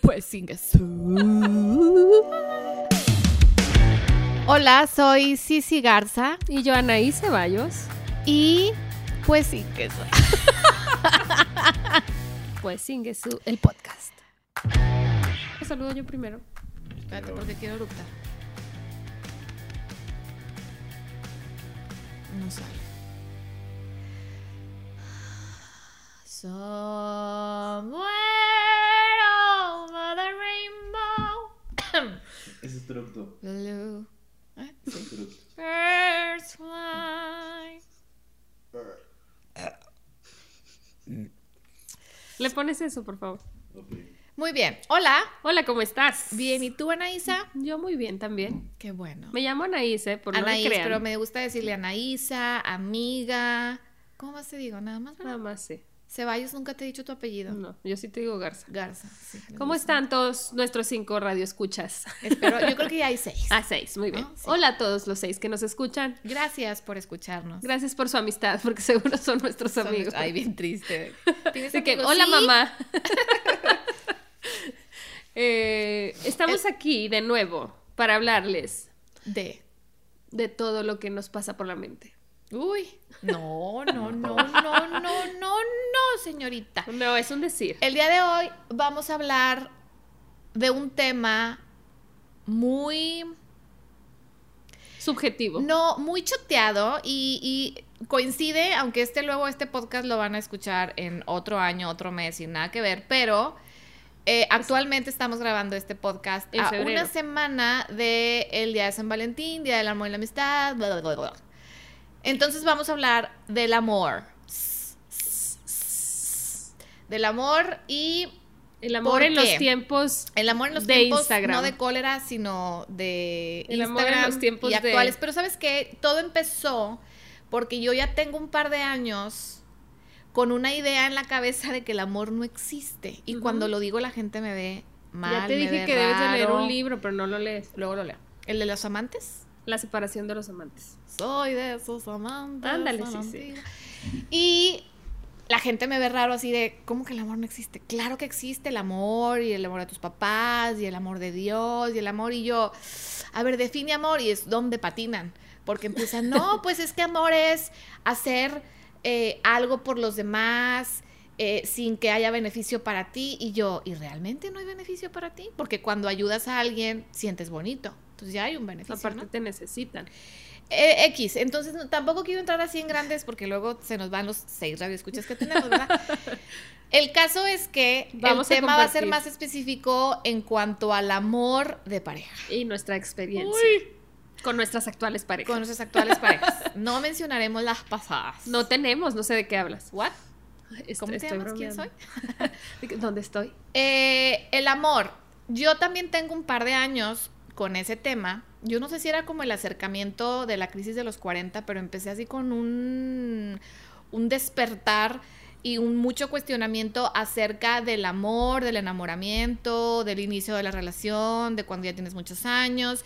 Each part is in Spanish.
Pues Hola, soy Cici Garza. Y yo, Anaí Ceballos. Y pues sin pues sin el podcast. Saludo yo primero. Espérate, porque quiero eructar. No sale. Somewhere over the rainbow. Ese es truco. Blue. ¿Eh? Sí. Birds fly. Le pones eso, por favor. Muy bien. Hola. Hola, ¿cómo estás? Bien, ¿y tú, Anaísa? Yo muy bien también. Qué bueno. Me llamo Anaísa, por Anaís, no me pero me gusta decirle Anaísa, amiga. ¿Cómo más te digo? Nada más, Nada más, sí. Ceballos, nunca te he dicho tu apellido. No, yo sí te digo Garza. Garza, sí. ¿Cómo están todos nuestros cinco radioescuchas? Espero, yo creo que ya hay seis. Ah, seis, muy bien. Hola a todos los seis que nos escuchan. Gracias por escucharnos. Gracias por su amistad, porque seguro son nuestros amigos. Ay, bien triste. hola, mamá. Eh, estamos aquí de nuevo para hablarles de de todo lo que nos pasa por la mente. Uy, no, no, no, no, no, no, no, señorita. No, es un decir. El día de hoy vamos a hablar de un tema muy subjetivo. No, muy choteado y, y, coincide, aunque este luego este podcast lo van a escuchar en otro año, otro mes, sin nada que ver, pero eh, actualmente estamos grabando este podcast a una semana del el Día de San Valentín, Día del Amor y la Amistad, bla, bla, bla. Entonces vamos a hablar del amor. Del amor y el amor en los tiempos el amor en los de tiempos Instagram. no de cólera sino de el amor en los tiempos y actuales. Pero sabes qué todo empezó porque yo ya tengo un par de años con una idea en la cabeza de que el amor no existe. Y cuando lo digo la gente me ve mal ya te dije que debes de leer un libro pero no lo lees. Luego lo leo. El de los amantes la separación de los amantes. Soy de esos amantes. Ándale, sí, sí. Y la gente me ve raro así de, ¿cómo que el amor no existe? Claro que existe el amor y el amor de tus papás y el amor de Dios y el amor y yo, a ver, define amor y es donde patinan. Porque empiezan, no, pues es que amor es hacer eh, algo por los demás, eh, sin que haya beneficio para ti. Y yo, ¿y realmente no hay beneficio para ti? Porque cuando ayudas a alguien, sientes bonito. Entonces ya hay un beneficio. Aparte te necesitan. Eh, X, entonces tampoco quiero entrar así en grandes porque luego se nos van los seis radioescuchas que tenemos, ¿verdad? el caso es que el tema va a ser más específico en cuanto al amor de pareja. Y nuestra experiencia. Con nuestras actuales parejas. Con nuestras actuales parejas. No mencionaremos las pasadas. No tenemos, no sé de qué hablas. ¿What? ¿Cómo te llamas? ¿Quién soy? ¿Dónde estoy? Eh, el amor. Yo también tengo un par de años con ese tema. Yo no sé si era como el acercamiento de la crisis de los 40, pero empecé así con un, un despertar y un mucho cuestionamiento acerca del amor, del enamoramiento, del inicio de la relación, de cuando ya tienes muchos años.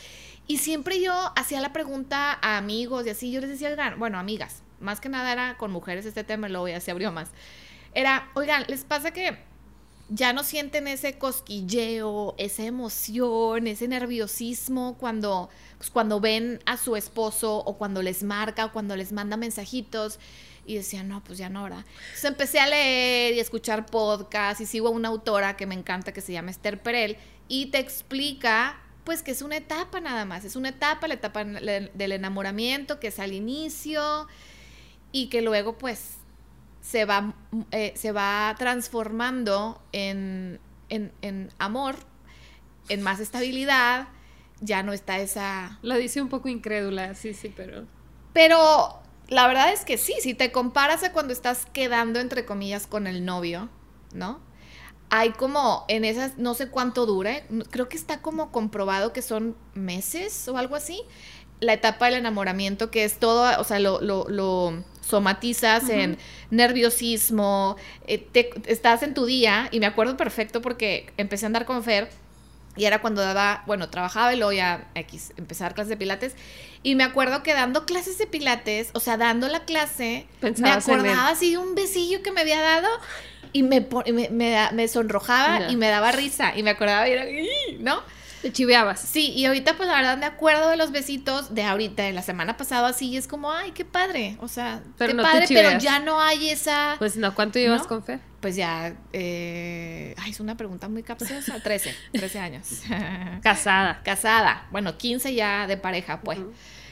Y siempre yo hacía la pregunta a amigos y así, yo les decía, bueno, amigas, más que nada era con mujeres este tema, luego ya se abrió más. Era, oigan, ¿les pasa que ya no sienten ese cosquilleo, esa emoción, ese nerviosismo cuando, pues, cuando ven a su esposo o cuando les marca o cuando les manda mensajitos. Y decían, no, pues ya no, ¿verdad? Entonces empecé a leer y escuchar podcasts y sigo a una autora que me encanta que se llama Esther Perel y te explica pues que es una etapa nada más, es una etapa, la etapa del enamoramiento, que es al inicio y que luego pues se va, eh, se va transformando en, en, amor, en más estabilidad, ya no está esa... La dice un poco incrédula, sí, sí, pero... Pero la verdad es que sí, si te comparas a cuando estás quedando, entre comillas, con el novio, ¿no? Hay como en esas, no sé cuánto dure, creo que está como comprobado que son meses o algo así, la etapa del enamoramiento, que es todo, o sea, lo, lo, somatizas en nerviosismo, eh, estás en tu día, y me acuerdo perfecto porque empecé a andar con Fer, Y era cuando daba, bueno, trabajaba y luego ya X, empezar clases de pilates. Y me acuerdo que dando clases de pilates, o sea, dando la clase, Pensabas me acordaba así de un besillo que me había dado y me, me, me sonrojaba y me daba risa. Y me acordaba y era, ¿no? Te chiveabas. Sí, y ahorita pues la verdad me acuerdo de los besitos de ahorita, de la semana pasada así, y es como, ay, qué padre, o sea, Pero qué no te padre, pero ya no hay esa, pues, Pues no, ¿cuánto llevas ¿No? con Fer? ya, eh, ay, es una pregunta muy capciosa, 13, 13 años, Casada. casada, bueno, 15 ya de pareja, pues.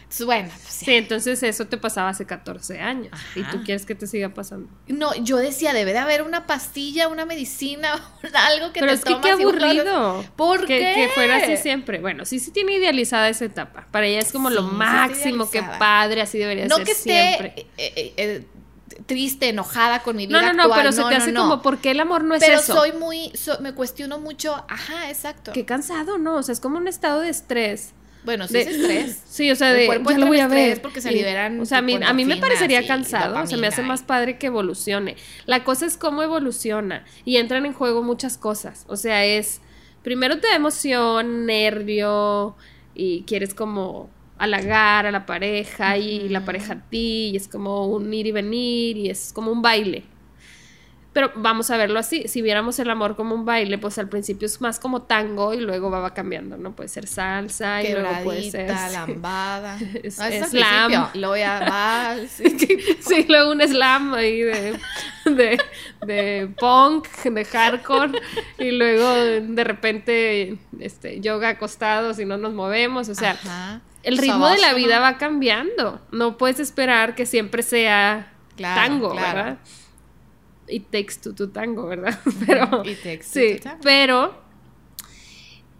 Entonces, bueno, pues, Sí, entonces eso te pasaba hace 14 años. Y tú quieres que te siga pasando. no, yo decía, debe de haber una pastilla, una medicina, algo que Pero te es que qué aburrido. ¿Por que, qué? que fuera así siempre. Bueno, sí, sí tiene idealizada esa etapa. Para ella es como lo Sí, máximo, idealizada. padre, así debería No ser que esté siempre. eh, eh, eh, triste, enojada con mi vida No, no, no, actual, pero se te no, hace no. como, ¿por qué el amor no es pero eso? soy muy, so- me cuestiono mucho, ajá, exacto. Qué cansado, ¿no? O sea, es como un estado de estrés. Bueno, sí de- es estrés. Sí, o sea, de cuerpo ya entra lo voy en a ver. estrés porque se liberan O sea, a mí, a mí me parecería y cansado, se me hace más padre que evolucione. La cosa es cómo evoluciona y entran en juego muchas cosas. O sea, es primero te da emoción, nervio y quieres como halagar a la pareja y la pareja a ti y es como un ir y venir y es como un baile. Pero vamos a verlo así, si viéramos el amor como un baile, pues al principio es más como tango y luego va, va cambiando, ¿no? Puede ser salsa y luego puede ser... Lambada. Es- No, al slam. Luego ya va. sí, luego un slam ahí de, de, de punk, de hardcore, y luego de repente este, yoga acostados y no nos movemos. O sea, Ajá. el ritmo de la vida va cambiando. No puedes esperar que siempre sea Claro, tango, claro. ¿verdad? It takes two to tango, ¿verdad? Pero, It takes sí, tango. pero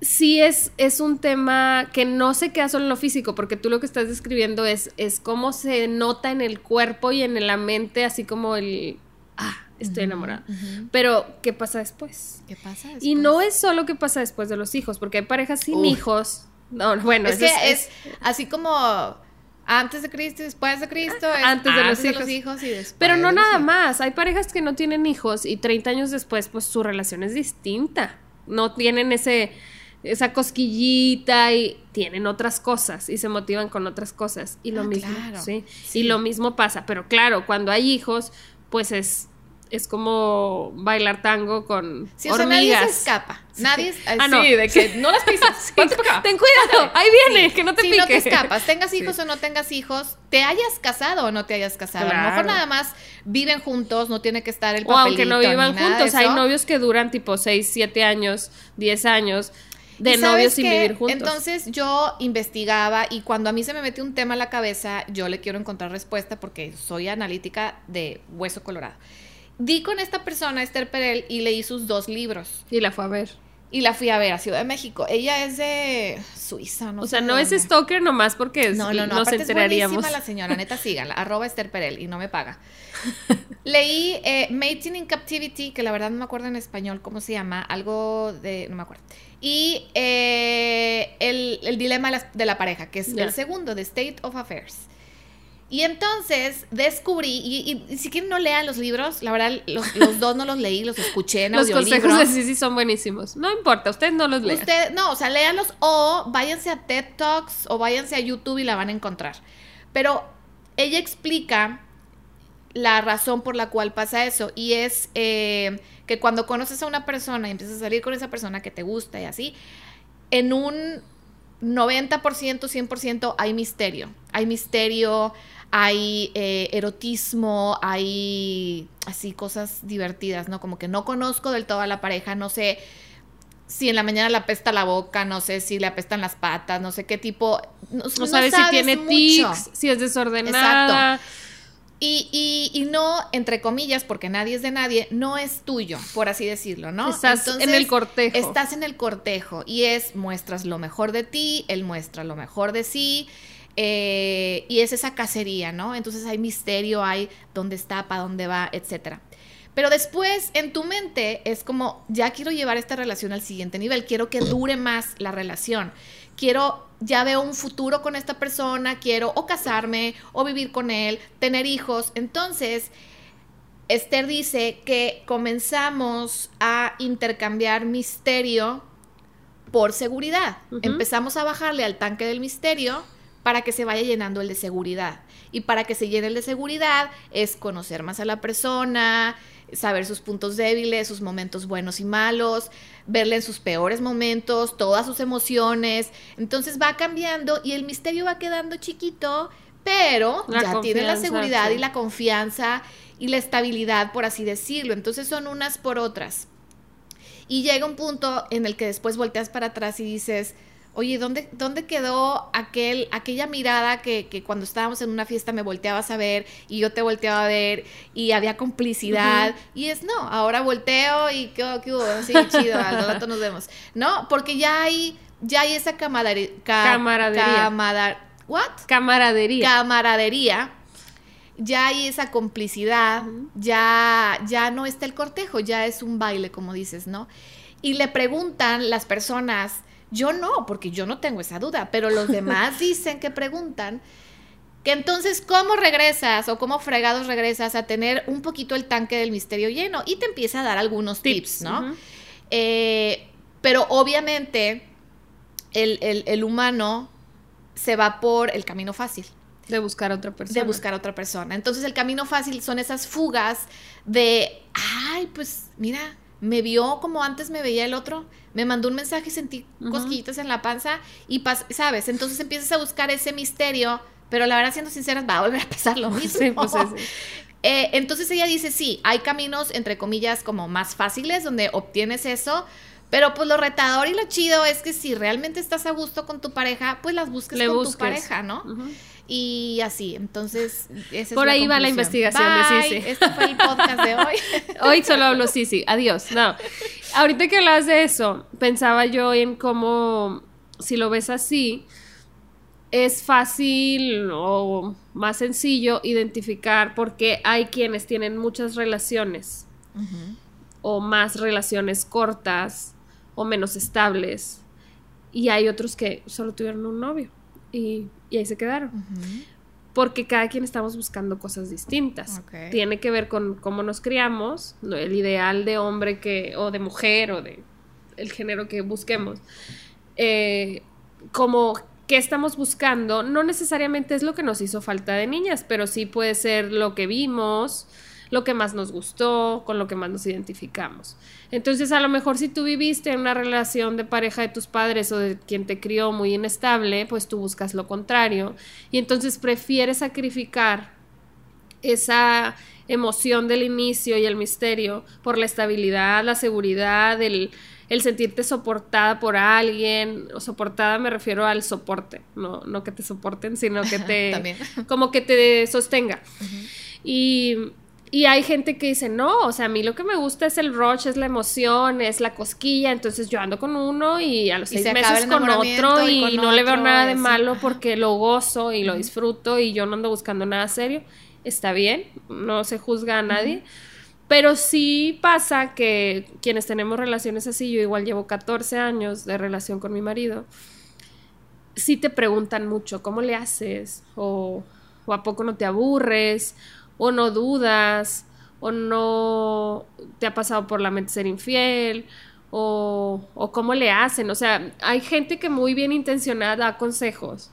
sí es, es un tema que no se queda solo en lo físico, porque tú lo que estás describiendo es, es cómo se nota en el cuerpo y en la mente, así como el, ah, estoy enamorada. Pero, ¿qué pasa después? ¿Qué pasa? Y después? no es solo qué pasa después de los hijos, porque hay parejas sin hijos. No, bueno, es que es, así como antes de Cristo y después de Cristo. es Antes de los hijos. y después. Pero no de nada hijos. más, hay parejas que no tienen hijos y 30 años después pues su relación es distinta. No tienen ese esa cosquillita y tienen otras cosas y se motivan con otras cosas y lo Ah, mismo, claro. ¿sí? Sí. Y lo mismo pasa, pero claro, cuando hay hijos pues es es como bailar tango con Sí, o sea, nadie hormigas. se escapa. Nadie. es- Ah, no. Sí, de que no las pisas. Ponte para acá. Ten cuidado, ahí viene, que no te si pique. no te escapas, tengas hijos o no tengas hijos, te hayas casado o no te hayas casado. A lo mejor nada más viven juntos, no tiene que estar el O aunque papelito no vivan juntos, hay novios que duran tipo 6, 7 años, 10 años de ¿Y sabes novios sin vivir juntos. Entonces yo investigaba y cuando a mí se me mete un tema en la cabeza, yo le quiero encontrar respuesta porque soy analítica de hueso colorado. Di con esta persona, Esther Perel, y leí sus dos libros. y la fue a ver. Y la fui a ver a Ciudad de México. Ella es de Suiza, no o sea, no es stalker nomás porque es- No, no, no. nos aparte enteraríamos. Es la señora, neta, síganla. arroba Esther Perel y no me paga. Leí eh, Mating in Captivity, que la verdad no me acuerdo en español cómo se llama, algo de. no me acuerdo. Y eh, el, el dilema de la, pareja, que es el segundo, The State of Affairs. Y entonces descubrí, y, y- y si quieren no lean los libros, la verdad los, los dos no los leí, los escuché en Los consejos de Sisi son buenísimos. No importa, ustedes no los lean. Usted, no, o sea, léanlos o váyanse a TED Talks o váyanse a YouTube y la van a encontrar. Pero ella explica la razón por la cual pasa eso y es eh, que cuando conoces a una persona y empiezas a salir con esa persona que te gusta y así, en un 90%, 100% hay misterio. Hay misterio, hay eh, erotismo, hay así cosas divertidas, ¿no? Como que no conozco del todo a la pareja, no sé si en la mañana le apesta la boca, no sé si le apestan las patas, no sé qué tipo. No, No no sabes si tiene mucho. tics, si es desordenada. Y, y, y no, entre comillas, porque nadie es de nadie, no es tuyo, por así decirlo, ¿no? Estás en el cortejo. Estás en el cortejo y es muestras lo mejor de ti, él muestra lo mejor de sí. Eh, y es esa cacería, ¿no? Entonces hay misterio, hay dónde está, para dónde va, etcétera. Pero después en tu mente es como, ya quiero llevar esta relación al siguiente nivel, quiero que dure más la relación, quiero, ya veo un futuro con esta persona, quiero o casarme o vivir con él, tener hijos. Entonces, Esther dice que comenzamos a intercambiar misterio por seguridad. Empezamos a bajarle al tanque del misterio para que se vaya llenando el de seguridad. Y para que se llene el de seguridad es conocer más a la persona, saber sus puntos débiles, sus momentos buenos y malos, verle en sus peores momentos, todas sus emociones. Entonces va cambiando y el misterio va quedando chiquito, pero La ya tiene la seguridad sí. y la confianza y la estabilidad, por así decirlo. Entonces son unas por otras. Y llega un punto en el que después volteas para atrás y dices, oye, ¿dónde, dónde quedó aquel, aquella mirada que, que cuando estábamos en una fiesta me volteabas a ver y yo te volteaba a ver y había complicidad? Y es no, ahora volteo y ¿qué, qué hubo? Sí, chido, al rato nos vemos. No, porque ya hay, ya hay esa camadari- ca- Camaradería. camadar- ¿What? Camaradería. camaradería, ya hay esa complicidad, ya, ya no está el cortejo, ya es un baile, como dices, ¿no? Y le preguntan las personas, yo no, porque yo no tengo esa duda, pero los demás dicen que preguntan que entonces, ¿cómo regresas o cómo fregados regresas a tener un poquito el tanque del misterio lleno? Y te empieza a dar algunos tips, ¿no? Eh, pero obviamente el, el- el humano se va por el camino fácil De buscar a otra persona. de buscar a otra persona. Entonces el camino fácil son esas fugas de, ay, pues mira, me vio como antes me veía el otro, me mandó un mensaje y sentí cosquillitas en la panza y, pas- ¿sabes? Entonces empiezas a buscar ese misterio, pero la verdad, siendo sinceras, va a volver a pasar lo mismo. Sí, pues sí. Eh, entonces ella dice, sí, hay caminos, entre comillas, como más fáciles donde obtienes eso, pero pues lo retador y lo chido es que si realmente estás a gusto con tu pareja, pues las busques Le con tu pareja, ¿no? Y así, entonces, esa es Por la ahí va la investigación de. Sisi. Este fue el podcast de hoy. Hoy solo hablo sí, sí, adiós. No. Ahorita que hablas de eso, pensaba yo en cómo, si lo ves así, es fácil o más sencillo identificar porque hay quienes tienen muchas relaciones o más relaciones cortas o menos estables y hay otros que solo tuvieron un novio y, y ahí se quedaron. Porque cada quien estamos buscando cosas distintas. Tiene que ver con cómo nos criamos, el ideal de hombre que, o de mujer, o de el género que busquemos. Eh, como qué estamos buscando, no necesariamente es lo que nos hizo falta de niñas, pero sí puede ser lo que vimos, lo que más nos gustó, con lo que más nos identificamos. Entonces, a lo mejor si tú viviste en una relación de pareja de tus padres o de quien te crió muy inestable, pues tú buscas lo contrario y entonces prefieres sacrificar esa emoción del inicio y el misterio por la estabilidad, la seguridad, el, el sentirte soportada por alguien, o soportada me refiero al soporte, no, no que te soporten, sino que te como que te sostenga. Y, y hay gente que dice, no, o sea, a mí lo que me gusta es el rush, es la emoción, es la cosquilla, entonces yo ando con uno y a los Y seis se meses con otro y y, con no le veo nada de malo porque lo gozo y lo disfruto y yo no ando buscando nada serio. Está bien, no se juzga a nadie. Pero sí pasa que quienes tenemos relaciones así, yo igual llevo 14 años de relación con mi marido, sí te preguntan mucho, ¿cómo le haces? O, o a poco no te aburres, o no dudas, o no te ha pasado por la mente ser infiel, o, o cómo le hacen. O sea, hay gente que muy bien intencionada da consejos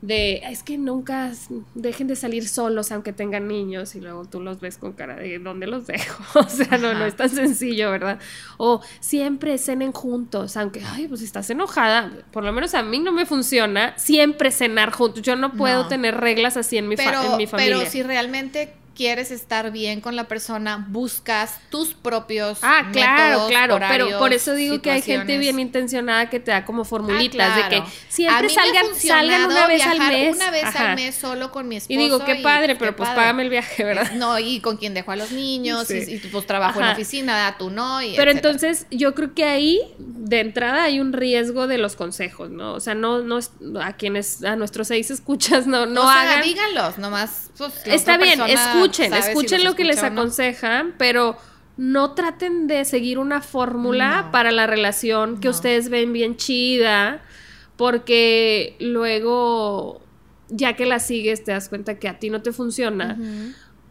de es que nunca dejen de salir solos aunque tengan niños y luego tú los ves con cara de ¿dónde los dejo? O sea, no, no es tan sencillo, ¿verdad? O siempre cenen juntos, aunque, ay, pues si estás enojada, por lo menos a mí no me funciona siempre cenar juntos. Yo no puedo No. tener reglas así en mi, fa- en mi familia. pero si realmente quieres estar bien con la persona, buscas tus propios Ah, claro, métodos, claro, pero por eso digo que hay gente bien intencionada que te da como Ah, formulitas de que siempre A mí me ha salgan, salgan una vez al mes. Una vez Ajá. al mes solo con mi esposo. Y digo, qué padre, pero qué pues padre. págame el viaje, ¿verdad? No, y con quien dejo a los niños, Sí. y, y, pues trabajo en Ajá. oficina, tú no. Y Pero etcétera. entonces yo creo que ahí de entrada hay un riesgo de los consejos, ¿no? O sea, no, no a quienes, a nuestros seis escuchas, no, no o sea, hagan. díganlos, nomás. pues, la Está bien, persona escuchen, si escuchen lo que les no. aconsejan, pero no traten de seguir una fórmula No. para la relación que No. ustedes ven bien chida, porque luego, ya que la sigues, te das cuenta que a ti no te funciona.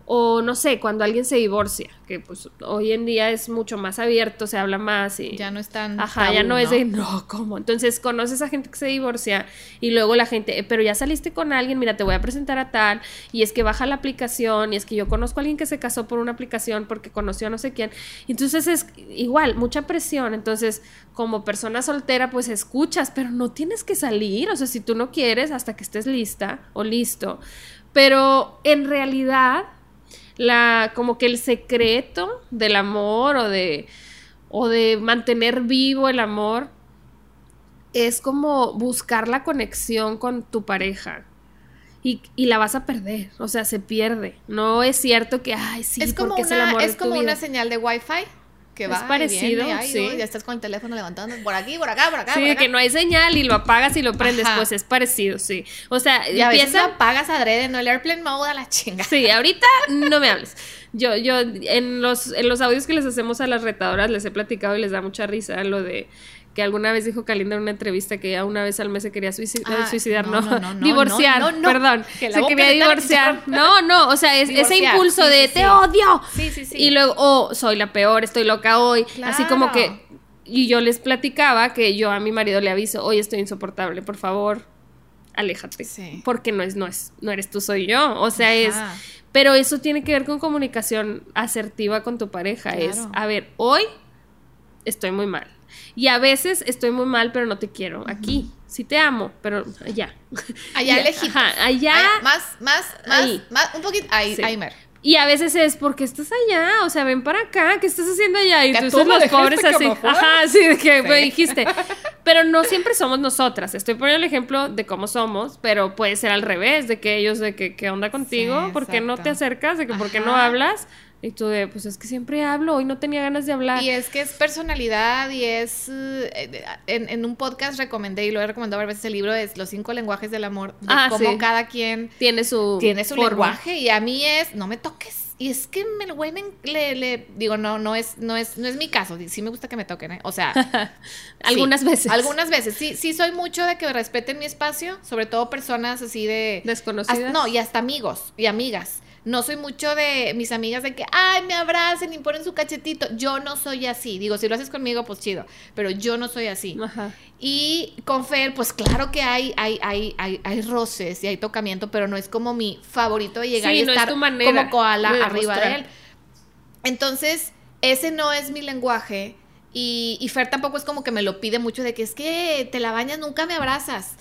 O no sé, cuando alguien se divorcia, que pues hoy en día es mucho más abierto, se habla más y... Ya no es tan. Ajá, ya no es de, no, ¿cómo? Entonces conoces a gente que se divorcia y luego la gente, "Eh, pero ya saliste con alguien, mira, te voy a presentar a tal, y es que baja la aplicación, y es que yo conozco a alguien que se casó por una aplicación porque conoció a no sé quién. Entonces es igual, mucha presión. Entonces, como persona soltera, pues escuchas, pero no tienes que salir, o sea, si tú no quieres, hasta que estés lista o listo. Pero en realidad, la, como que el secreto del amor o de, o de mantener vivo el amor es como buscar la conexión con tu pareja. Y, y la vas a perder, o sea, se pierde. No es cierto que, ay, sí, es como porque es el una, amor es de tu como una señal de Wi-Fi que Es va. y parecido, viene, ay, sí. no, ya estás con el teléfono levantando por aquí, por acá, por acá. Sí, por de acá. que no hay señal y lo apagas y lo prendes, Ajá. pues es parecido, sí. O sea, Y a veces lo apagas adrede, no el airplane mode a la chinga. Sí, ahorita no me hables. Yo, yo, en los, en los audios que les hacemos a las retadoras les he platicado y les da mucha risa lo de que alguna vez dijo Kalinda en una entrevista que ya una vez al mes se quería suici- Ah, suicidar, no, no, no, divorciar, perdón, que se quería divorciar, no, no, o sea, es, ese impulso sí, de sí, te sí. odio, Sí, sí, sí. y luego, oh, soy la peor, estoy loca hoy, así como que, y yo les platicaba que yo a mi marido le aviso, hoy estoy insoportable, por favor, aléjate, porque no es, no es, no eres tú, soy yo, o sea, es, pero eso tiene que ver con comunicación asertiva con tu pareja. Es, a ver, hoy estoy muy mal. Y a veces estoy muy mal, pero no te quiero. Aquí, sí te amo, pero allá. Allá. Ajá, allá. Más, más, más, Ahí. más, un poquito, ahí, Sí. ahí mero. Y a veces es porque estás allá, o sea, ven para acá, ¿qué estás haciendo allá? Y Que tú los pobres así, ajá, sí, de que Sí. me dijiste. Pero no siempre somos nosotras. Estoy poniendo el ejemplo de cómo somos, pero puede ser al revés, de que ellos de que qué onda contigo, Sí, ¿por qué no te acercas? De que por qué no hablas? Y tú de, pues es que siempre hablo, hoy no tenía ganas de hablar. Y es que es personalidad y es... eh, en, en un podcast recomendé, y lo he recomendado varias veces, el libro es Los cinco lenguajes del amor, de Ah, cómo sí. cada quien tiene su tiene su forma. lenguaje y a mí es, no me toques. Y es que me lo huelen, le, le- digo, no, no es, no es, no es mi caso. Sí me gusta que me toquen, ¿eh? O sea, Algunas sí, veces. Algunas veces. Sí, sí soy mucho de que respeten mi espacio, sobre todo personas así de Desconocidas. No, y hasta amigos y amigas. No soy mucho de mis amigas de que, ay, me abracen y ponen su cachetito. Yo no soy así. Digo, si lo haces conmigo, pues chido. Pero yo no soy así. Ajá. Y con Fer, pues claro que hay, hay, hay, hay, hay roces y hay tocamiento, pero no es como mi favorito de llegar Sí, y no es estar manera como koala de arriba de él. Entonces, ese no es mi lenguaje. Y, y Fer tampoco es como que me lo pide mucho de que es que te la bañas, nunca me abrazas.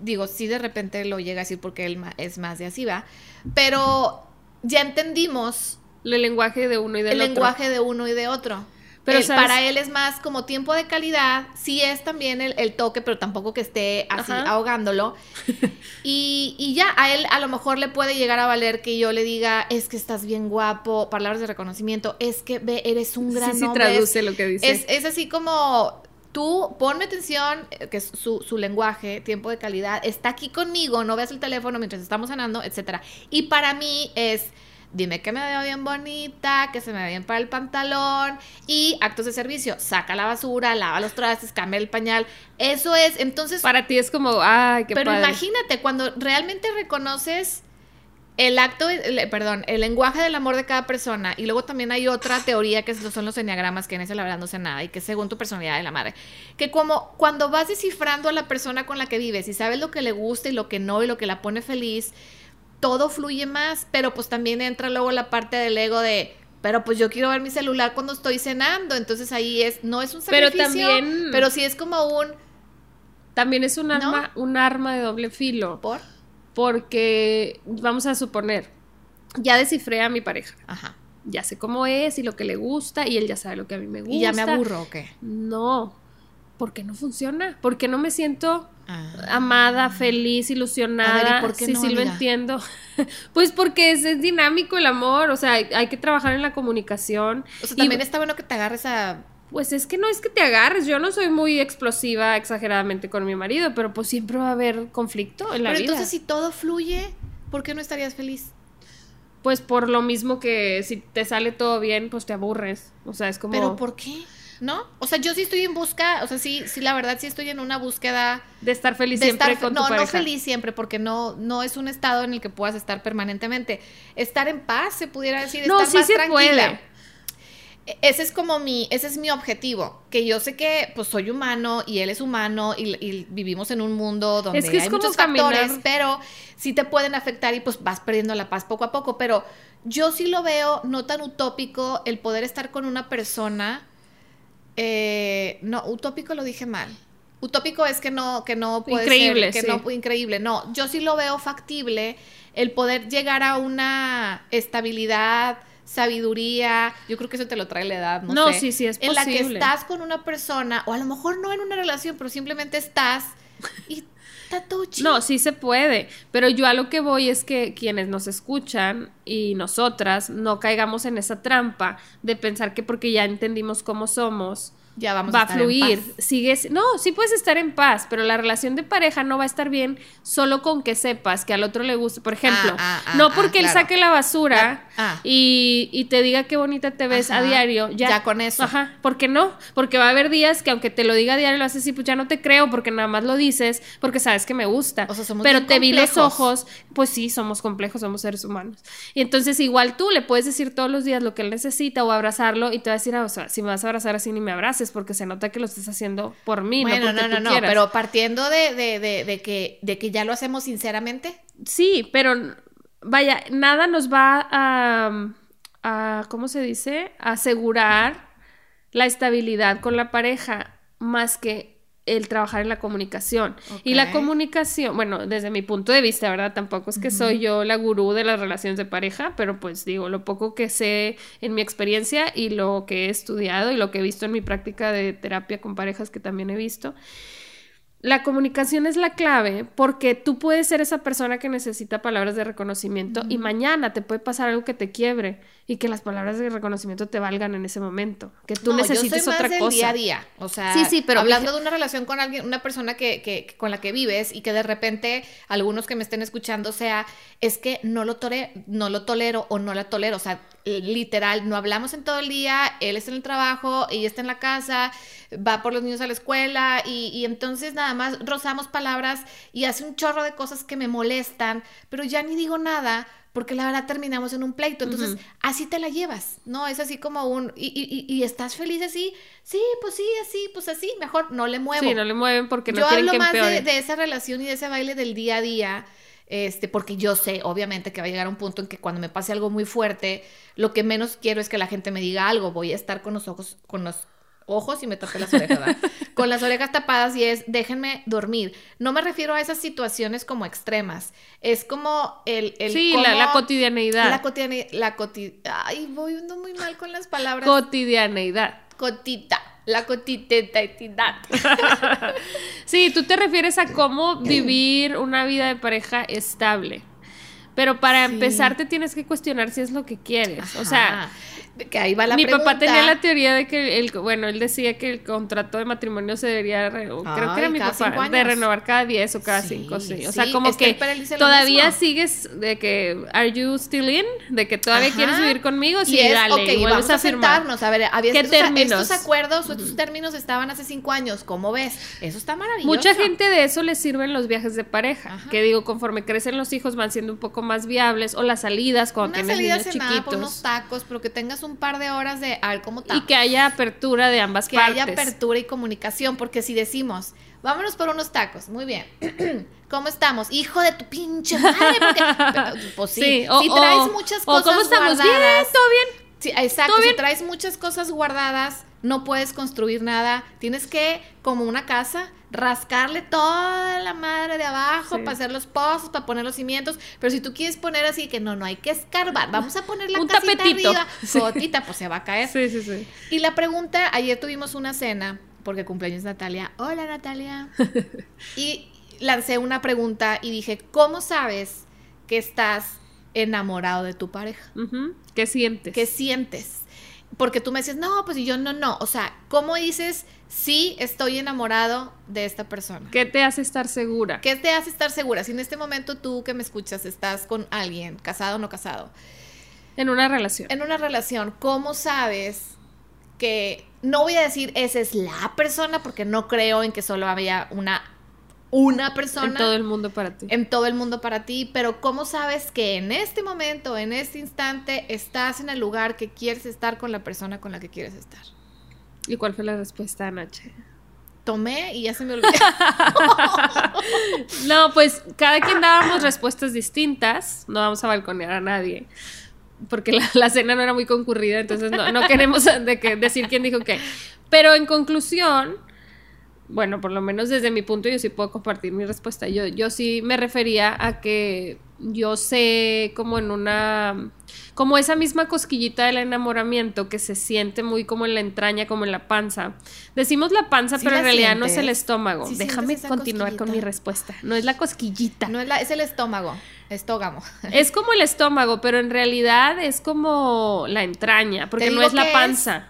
Digo, sí de repente lo llega a decir porque él es más de así, va. Pero ya entendimos El lenguaje de uno y del el otro. lenguaje de uno y de otro. Pero, para él es más como tiempo de calidad, sí es también el, el toque, pero tampoco que esté así Ajá. ahogándolo. Y, y ya, a él a lo mejor le puede llegar a valer que yo le diga, es que estás bien guapo, palabras de reconocimiento, es que ve, eres un gran Sí, sí hombre. traduce lo que dice. Es, es así como, tú ponme atención, eh, que es su, su lenguaje, tiempo de calidad, está aquí conmigo, no veas el teléfono mientras estamos cenando, etcétera. Y para mí es, dime que me veo bien bonita, que se me ve bien para el pantalón y actos de servicio, saca la basura, lava los trastes, cambia el pañal. Eso es, entonces, Para ti es como, ay, qué pero padre. imagínate, cuando realmente reconoces el acto, el- perdón, el lenguaje del amor de cada persona, y luego también hay otra teoría que son los enneagramas, que en ese la verdad no sé nada, y que es según tu personalidad de la madre, que como cuando vas descifrando a la persona con la que vives y sabes lo que le gusta y lo que no y lo que la pone feliz, todo fluye más, pero pues también entra luego la parte del ego de... Pero pues yo quiero ver mi celular cuando estoy cenando, entonces ahí es, no es un Pero sacrificio, también- pero sí es como un... También es un ¿No? arma, un arma de doble filo. ¿Por? Porque, vamos a suponer, ya descifré a mi pareja. Ajá. Ya sé cómo es y lo que le gusta y él ya sabe lo que a mí me gusta. ¿Y ya me aburro o qué? No. ¿Por qué no funciona? ¿Por qué no me siento Ah. amada, feliz, ilusionada? A ver, ¿y por qué sí, no, sí lo entiendo. pues porque es, es dinámico el amor, o sea, hay, hay que trabajar en la comunicación. O sea, Y- también está bueno que te agarres a... Pues es que no es que te agarres, yo no soy muy explosiva exageradamente con mi marido, pero pues siempre va a haber conflicto en la Pero vida. entonces si todo fluye, ¿por qué no estarías feliz? Pues por lo mismo que si te sale todo bien, pues te aburres. O sea, es como... ¿Pero por qué? ¿no? O sea, yo sí estoy en busca, o sea, sí, sí, la verdad sí estoy en una búsqueda De estar feliz de siempre estar, con no, pareja. no feliz siempre, porque no, no es un estado en el que puedas estar permanentemente. Estar en paz, se pudiera decir, No, estar sí más se tranquila. puede. Ese es como mi, ese es mi objetivo, que yo sé que pues soy humano y él es humano y, y vivimos en un mundo donde Es que hay muchos factores, pero sí te pueden afectar y pues vas perdiendo la paz poco a poco, pero yo sí lo veo no tan utópico el poder estar con una persona, eh, no, utópico lo dije mal. Utópico es que no, que no puede Increíble, ser, que sí. no, increíble. No, yo sí lo veo factible el poder llegar a una estabilidad, sabiduría. Yo creo que eso te lo trae la edad, no, No, sé, sí, sí, es En la que posible. estás con una persona, o a lo mejor no en una relación, pero simplemente estás y está todo chido. No, sí se puede, pero yo a lo que voy es que quienes nos escuchan y nosotras no caigamos en esa trampa de pensar que porque ya entendimos cómo somos, ya vamos va a estar en fluir. paz. Sigues, no, sí puedes estar en paz, pero la relación de pareja no va a estar bien solo con que sepas que al otro le gusta. Por ejemplo, Ah, ah, no ah, porque él claro. saque la basura y, y te diga qué bonita te ves Ajá. a diario, ya. Ya con eso. Ajá, ¿por qué no? Porque va a haber días que aunque te lo diga a diario lo haces así, pues ya no te creo porque nada más lo dices porque sabes que me gusta. O sea, somos pero te vi los complejos. ojos, pues sí, somos complejos, somos seres humanos. Y entonces igual tú le puedes decir todos los días lo que él necesita o abrazarlo y te va a decir, o sea, si me vas a abrazar así ni me abraces porque se nota que lo estás haciendo por mí, Bueno, no no, porque no, tú no, pero partiendo de, de, de, de que, de que ya lo hacemos sinceramente. Sí, pero vaya, nada nos va a, a ¿cómo se dice? A asegurar la estabilidad con la pareja más que el trabajar en la comunicación. Y la comunicación, bueno, desde mi punto de vista, ¿verdad? Tampoco es que soy yo la gurú de las relaciones de pareja, pero pues digo, lo poco que sé en mi experiencia y lo que he estudiado y lo que he visto en mi práctica de terapia con parejas que también he visto, la comunicación es la clave porque tú puedes ser esa persona que necesita palabras de reconocimiento y mañana te puede pasar algo que te quiebre y que las palabras de reconocimiento te valgan en ese momento, que tú No, necesites yo soy otra más del cosa. día a día. O sea, Sí, sí, pero- hablando de una relación con alguien, una persona que, que- que- con la que vives y que de repente algunos que me estén escuchando sea, es que no lo, tore- no lo tolero o no la tolero. O sea, literal, no hablamos en todo el día, él está en el trabajo, ella está en la casa, va por los niños a la escuela y, y entonces nada más rozamos palabras y hace un chorro de cosas que me molestan, pero ya ni digo nada. Porque la verdad terminamos en un pleito. Entonces, así te la llevas, ¿no? Es así como un. Y, y- y- estás feliz así. Sí, pues sí, así, pues así. Mejor no le muevo. Sí, no le mueven porque no yo quieren hablo que más de, de esa relación y de ese baile del día a día. Este, porque yo sé, obviamente, que va a llegar un punto en que cuando me pase algo muy fuerte, lo que menos quiero es que la gente me diga algo. Voy a estar con los ojos, con los ojos y me tapé las orejas, ¿verdad? con las orejas tapadas y es déjenme dormir. No me refiero a esas situaciones como extremas. Es como el, el sí, la, cotidianeidad. la cotidianidad. La coti Ay, voy ando muy mal con las palabras. cotidianeidad. Cotita. La cotitetaidad. Sí, tú te refieres a cómo vivir una vida de pareja estable. Pero para Sí. empezar te tienes que cuestionar si es lo que quieres. O sea. Que ahí va la mi pregunta. papá tenía la teoría de que el, bueno, él decía que el contrato de matrimonio se debería, re- creo que era mi papá, de renovar cada 10 o cada Sí, 5, sí. O sí, sea, como que todavía sigues de que, ¿are you still in? De que todavía Ajá. quieres vivir conmigo, sí, y es, dale, ok, y vamos a, sentarnos. A ver, había ¿Qué estos, términos? estos acuerdos o estos términos estaban hace cinco años. ¿Cómo ves? Eso está maravilloso. Mucha gente de eso le sirven los viajes de pareja, Ajá. que digo, conforme crecen los hijos van siendo un poco más viables, o las salidas cuando Una tienes salida niños cenada por unos chiquitos. tacos, pero que tengas un par de horas de a ver cómo está. Y que haya apertura de ambas que partes. haya apertura y comunicación, porque si decimos, vámonos por unos tacos, muy bien. ¿Cómo estamos? Hijo de tu pinche madre, porque pues sí, Sí, o- si traes muchas o, cosas ¿cómo estamos? Bien, guardadas, todo bien. Sí, exacto, ¿Todo si bien? traes muchas cosas guardadas, no puedes construir nada, tienes que como una casa rascarle toda la madre de abajo Sí. para hacer los pozos, para poner los cimientos, pero si tú quieres poner así que no, no hay que escarbar, vamos a poner la Un casita tapetito. arriba, Sí. gotita, pues se va a caer. Sí, sí, sí. Y la pregunta, ayer tuvimos una cena, porque cumpleaños Natalia. Hola Natalia. y lancé una pregunta y dije, ¿cómo sabes que estás enamorado de tu pareja? ¿Qué sientes? ¿Qué sientes? Porque tú me dices, no, pues y yo no, no. O sea, ¿cómo dices, sí, estoy enamorado de esta persona? ¿Qué te hace estar segura? ¿Qué te hace estar segura? Si en este momento tú que me escuchas estás con alguien, casado o no casado, En una relación. en una relación, ¿cómo sabes que no voy a decir esa es la persona porque no creo en que solo había una una persona En todo el mundo para ti. en todo el mundo para ti, pero ¿cómo sabes que en este momento, en este instante, estás en el lugar que quieres estar con la persona con la que quieres estar? ¿Y cuál fue la respuesta anoche? Tomé y ya se me olvidó. No, pues cada quien dábamos respuestas distintas. No vamos a balconear a nadie. Porque la, la cena no era muy concurrida, entonces no, no queremos de que, decir quién dijo qué. Pero en conclusión, bueno, por lo menos desde mi punto yo sí puedo compartir mi respuesta. Yo, yo sí me refería a que yo sé como en una, como esa misma cosquillita del enamoramiento que se siente muy como en la entraña, como en la panza. Decimos la panza, Sí pero la en realidad no es el estómago. Sí Déjame continuar con mi respuesta. No es la cosquillita. No es, la- es el estómago, estógamo. Es como el estómago, pero en realidad es como la entraña, porque no es la es. panza.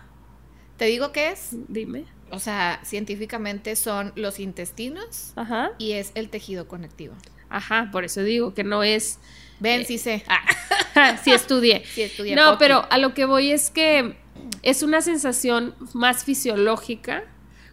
Te digo qué es, Dime. O sea, científicamente son los intestinos Ajá. y es el tejido conectivo. Ajá, por eso digo que no es. Ven, sí sé. sí estudié. Sí estudié no, pero a lo que voy es que es una sensación más fisiológica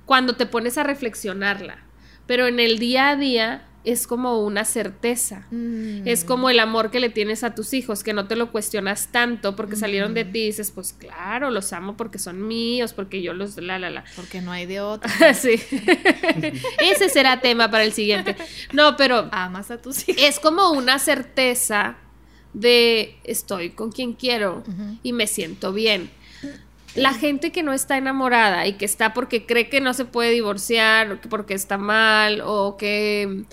cuando te pones a reflexionarla. Pero en el día a día es como una certeza. Mm. Es como el amor que le tienes a tus hijos, que no te lo cuestionas tanto porque salieron de ti y dices, pues claro, los amo porque son míos, porque yo los, la, la, la. Porque no hay de otro. sí. Ese será tema para el siguiente. No, pero Amas a tus hijos. es como una certeza de estoy con quien quiero y me siento bien. La gente que no está enamorada y que está porque cree que no se puede divorciar, porque está mal, o que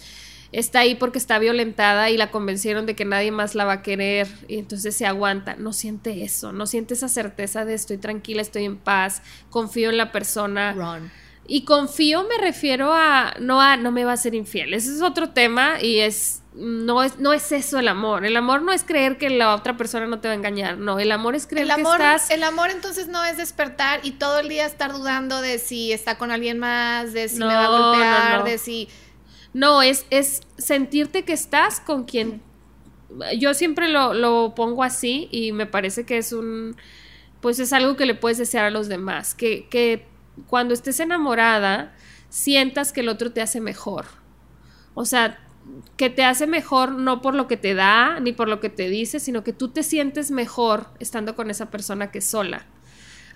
está ahí porque está violentada y la convencieron de que nadie más la va a querer y entonces se aguanta, no siente eso, no siente esa certeza de estoy tranquila, estoy en paz, confío en la persona. Ron. Y confío me refiero a no a no me va a ser infiel. Ese es otro tema y es no es no es eso el amor. El amor no es creer que la otra persona no te va a engañar. No, el amor es creer El amor, que estás el amor entonces no es despertar y todo el día estar dudando de si está con alguien más, de si me va a no, golpear, no. de si... No, es, es sentirte que estás con quien. Yo siempre lo, lo pongo así y me parece que es un. Pues es algo que le puedes desear a los demás. Que, que cuando estés enamorada, sientas que el otro te hace mejor. O sea, que te hace mejor no por lo que te da ni por lo que te dice, sino que tú te sientes mejor estando con esa persona que sola.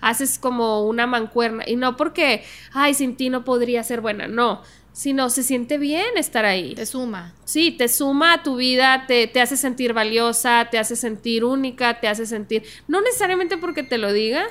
Haces como una mancuerna. Y no porque, ay, sin ti no podría ser buena. No, sino se siente bien estar ahí. Te suma. Sí, te suma a tu vida, te, te hace sentir valiosa, te hace sentir única, te hace sentir, no necesariamente porque te lo diga,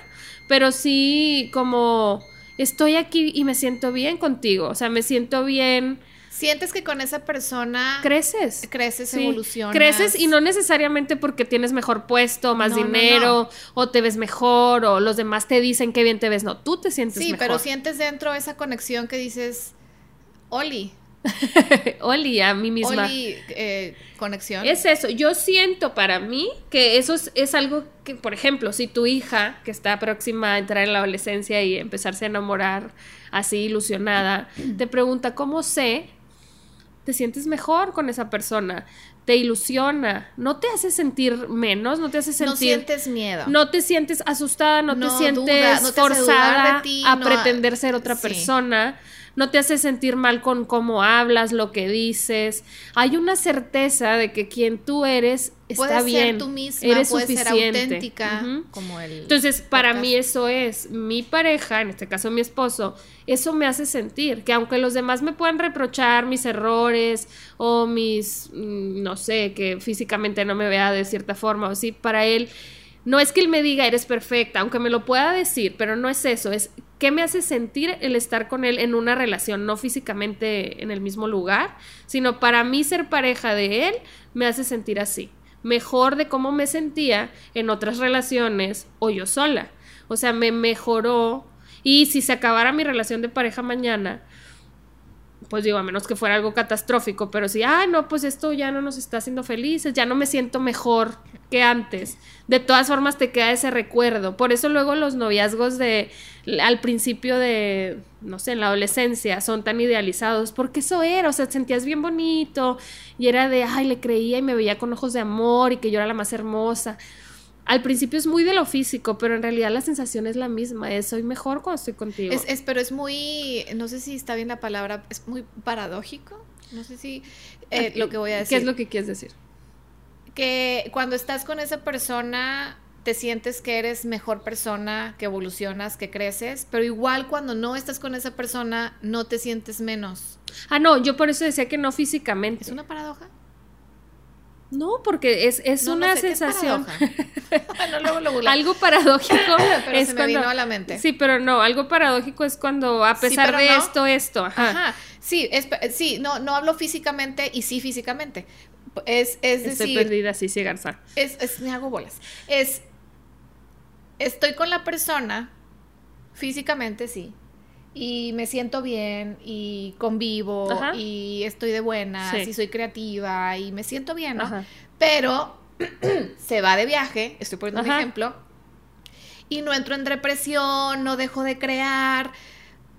pero sí como estoy aquí y me siento bien contigo, o sea, me siento bien, Sientes que con esa persona creces. creces, Sí, evolucionas. Creces y no necesariamente porque tienes mejor puesto, más No, no, dinero, o te ves mejor, o los demás te dicen que bien te ves. No, tú te sientes Sí, mejor. pero sientes dentro esa conexión que dices, Oli, Oli, a mí misma. Oli, eh, conexión. Es eso, yo siento para mí que eso es, es algo que, por ejemplo, si tu hija, que está próxima a entrar en la adolescencia y empezarse a enamorar así ilusionada, te pregunta, ¿cómo sé? Te sientes mejor con esa persona, te ilusiona, no te hace sentir menos, no te hace sentir... no sientes miedo. No te sientes asustada, no, No te sientes duda, no te hace forzada ti, a no- pretender ser otra sí. persona, no te hace sentir mal con cómo hablas, lo que dices. Hay una certeza de que quien tú eres está puedes bien. ser tú misma, eres puedes ser auténtica, como el Entonces, para podcast. mí eso es, mi pareja, en este caso mi esposo, eso me hace sentir que aunque los demás me puedan reprochar mis errores o mis, mm, no sé, que físicamente no me vea de cierta forma o sí, para él, no es que él me diga eres perfecta, aunque me lo pueda decir, pero no es eso, es qué me hace sentir el estar con él en una relación, no físicamente en el mismo lugar, sino para mí ser pareja de él me hace sentir así mejor de cómo me sentía en otras relaciones o yo sola. O sea, me mejoró. Y si se acabara mi relación de pareja mañana, pues digo, a menos que fuera algo catastrófico, pero si, ah, no, pues esto ya no nos está haciendo felices, ya no me siento mejor que antes. De todas formas te queda ese recuerdo. Por eso luego los noviazgos de al principio de, no sé, en la adolescencia son tan idealizados, porque eso era, o sea, te sentías bien bonito y era de, ay, le creía y me veía con ojos de amor y que yo era la más hermosa. Al principio es muy de lo físico, pero en realidad la sensación es la misma, es soy mejor cuando estoy contigo. Es, es- pero es muy, no sé si está bien la palabra, es muy paradójico. No sé si eh, lo que voy a decir. ¿Qué es lo que quieres decir? que cuando estás con esa persona te sientes que eres mejor persona, que evolucionas, que creces, pero igual cuando no estás con esa persona no te sientes menos. Ah, no, yo por eso decía que no físicamente. ¿Es una paradoja? No, porque es, es No, no una sé, ¿qué es sensación. lo algo paradójico Pero es se me cuando- vino a la mente. Sí, pero no, algo paradójico es cuando a pesar de esto, esto, ajá. Ajá. Sí, es, sí, no, no hablo físicamente y sí físicamente. Es, es Estoy decir, perdida, sí, sí, Garza. es, es- me hago bolas. Es, estoy con la persona, físicamente sí, y me siento bien, y convivo, Ajá. y estoy de buenas, Sí. y soy creativa, y me siento bien, ¿no? Ajá. Pero se va de viaje, estoy poniendo un ejemplo, y no entro en depresión, no dejo de crear.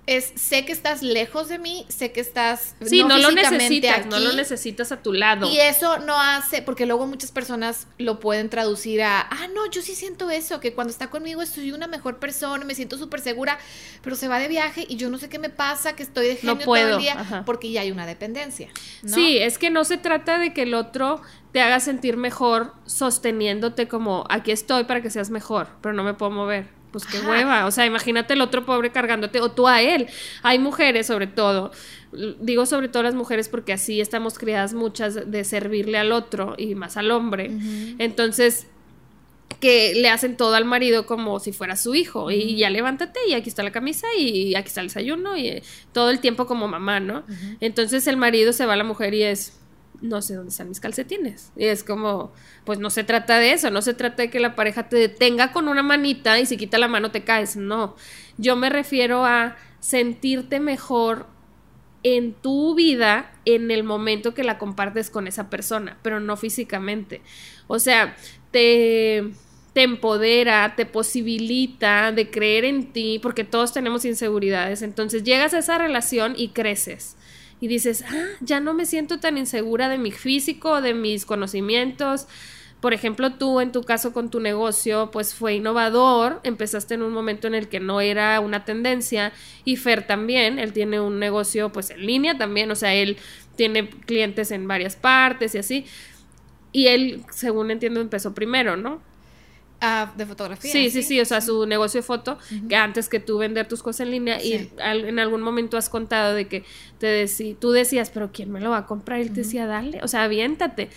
Es, sé que estás lejos de mí, sé que estás Sí, no, lo necesitas, no lo aquí, necesitas a tu lado. y eso no hace, porque luego muchas personas lo pueden traducir a, ah, no, yo sí siento eso, que cuando está conmigo soy una mejor persona, me siento súper segura, pero se va de viaje y yo no sé qué me pasa, que estoy de genio todo puedo, el día, ajá. porque ya hay una dependencia. ¿no? Sí, es que no se trata de que el otro te haga sentir mejor sosteniéndote como aquí estoy para que seas mejor, pero no me puedo mover. Pues qué Ajá. hueva, o sea, imagínate el otro pobre cargándote o tú a él. Hay mujeres sobre todo, digo sobre todo las mujeres porque así estamos criadas muchas de servirle al otro y más al hombre. Entonces, que le hacen todo al marido como si fuera su hijo. Y ya levántate y aquí está la camisa y aquí está el desayuno y todo el tiempo como mamá, ¿no? Entonces el marido se va a la mujer y es, no sé dónde están mis calcetines. Y es como, pues no se trata de eso, no se trata de que la pareja te detenga con una manita y si quita la mano te caes. No, yo me refiero a sentirte mejor en tu vida en el momento que la compartes con esa persona, pero no físicamente. O sea, te, te empodera, te posibilita de creer en ti, porque todos tenemos inseguridades. Entonces llegas a esa relación y creces. Y dices, ah, ya no me siento tan insegura de mi físico, de mis conocimientos. Por ejemplo, tú en tu caso con tu negocio, pues fue innovador, empezaste en un momento en el que no era una tendencia y Fer también, él tiene un negocio pues en línea también, o sea, él tiene clientes en varias partes y así. Y él, según entiendo, empezó primero, ¿no? Ah, de fotografía. Sí, sí, sí, o sea, su negocio de foto, que antes que tú vender tus cosas en línea, Sí. y al- en algún momento has contado de que te deci- tú decías, pero ¿quién me lo va a comprar? Y él te decía, dale, o sea, aviéntate.